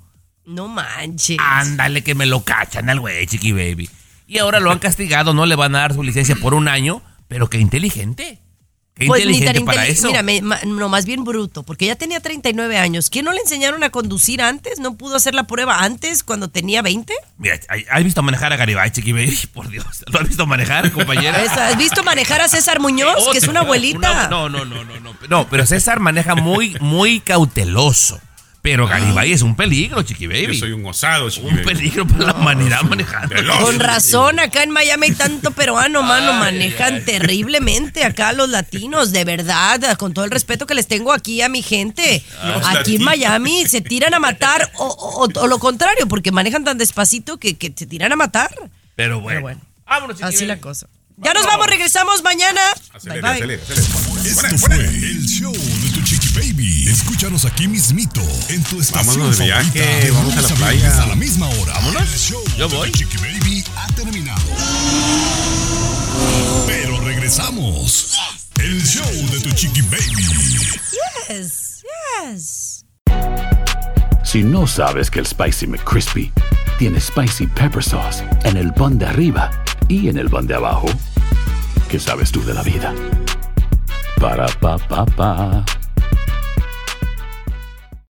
No manches. Ándale, que me lo cachan al güey, Chiqui Baby. Y ahora lo han castigado, no le van a dar su licencia por un año, pero qué inteligente. Qué Pues ni tan inteligente para inteli- eso. Mira, me- no, más bien bruto, porque ya tenía 39 años. ¿Quién no le enseñaron a conducir antes? ¿No pudo hacer la prueba antes, cuando tenía 20? Mira, ¿has visto manejar a Garibay, Chiqui? Por Dios, ¿lo has visto manejar, compañera? ¿Has visto manejar a César Muñoz, que es una abuelita? Una- no, no, no, no, no. No, pero César maneja muy, muy cauteloso. Pero Garibay es un peligro, Chiqui Baby. Yo soy un osado, Chiqui Un Baby. peligro para la humanidad manejando. Con razón, acá en Miami hay tanto peruano, mano, manejan terriblemente acá los latinos, de verdad, con todo el respeto que les tengo aquí a mi gente. Los Aquí en. Miami se tiran a matar o, o- o lo contrario, porque manejan tan despacito que, que se tiran a matar. Pero bueno. bueno. Vámonos, Chiqui Así Baby. la cosa. Ya nos vamos, regresamos mañana. Acelere, Bye, bye. acelere, acelere. Esto fue el show de Escúchanos aquí mismito en tu estación Vámonos de viaje, favorita de vamos a la playa. A la misma hora. Vámonos. El show Yo voy. chiqui baby ha terminado. Pero regresamos. El show de tu chiqui baby. Yes, yes. Si no sabes que el Spicy McCrispy tiene Spicy Pepper Sauce en el pan de arriba y en el pan de abajo, ¿qué sabes tú de la vida? Para, pa, pa, pa.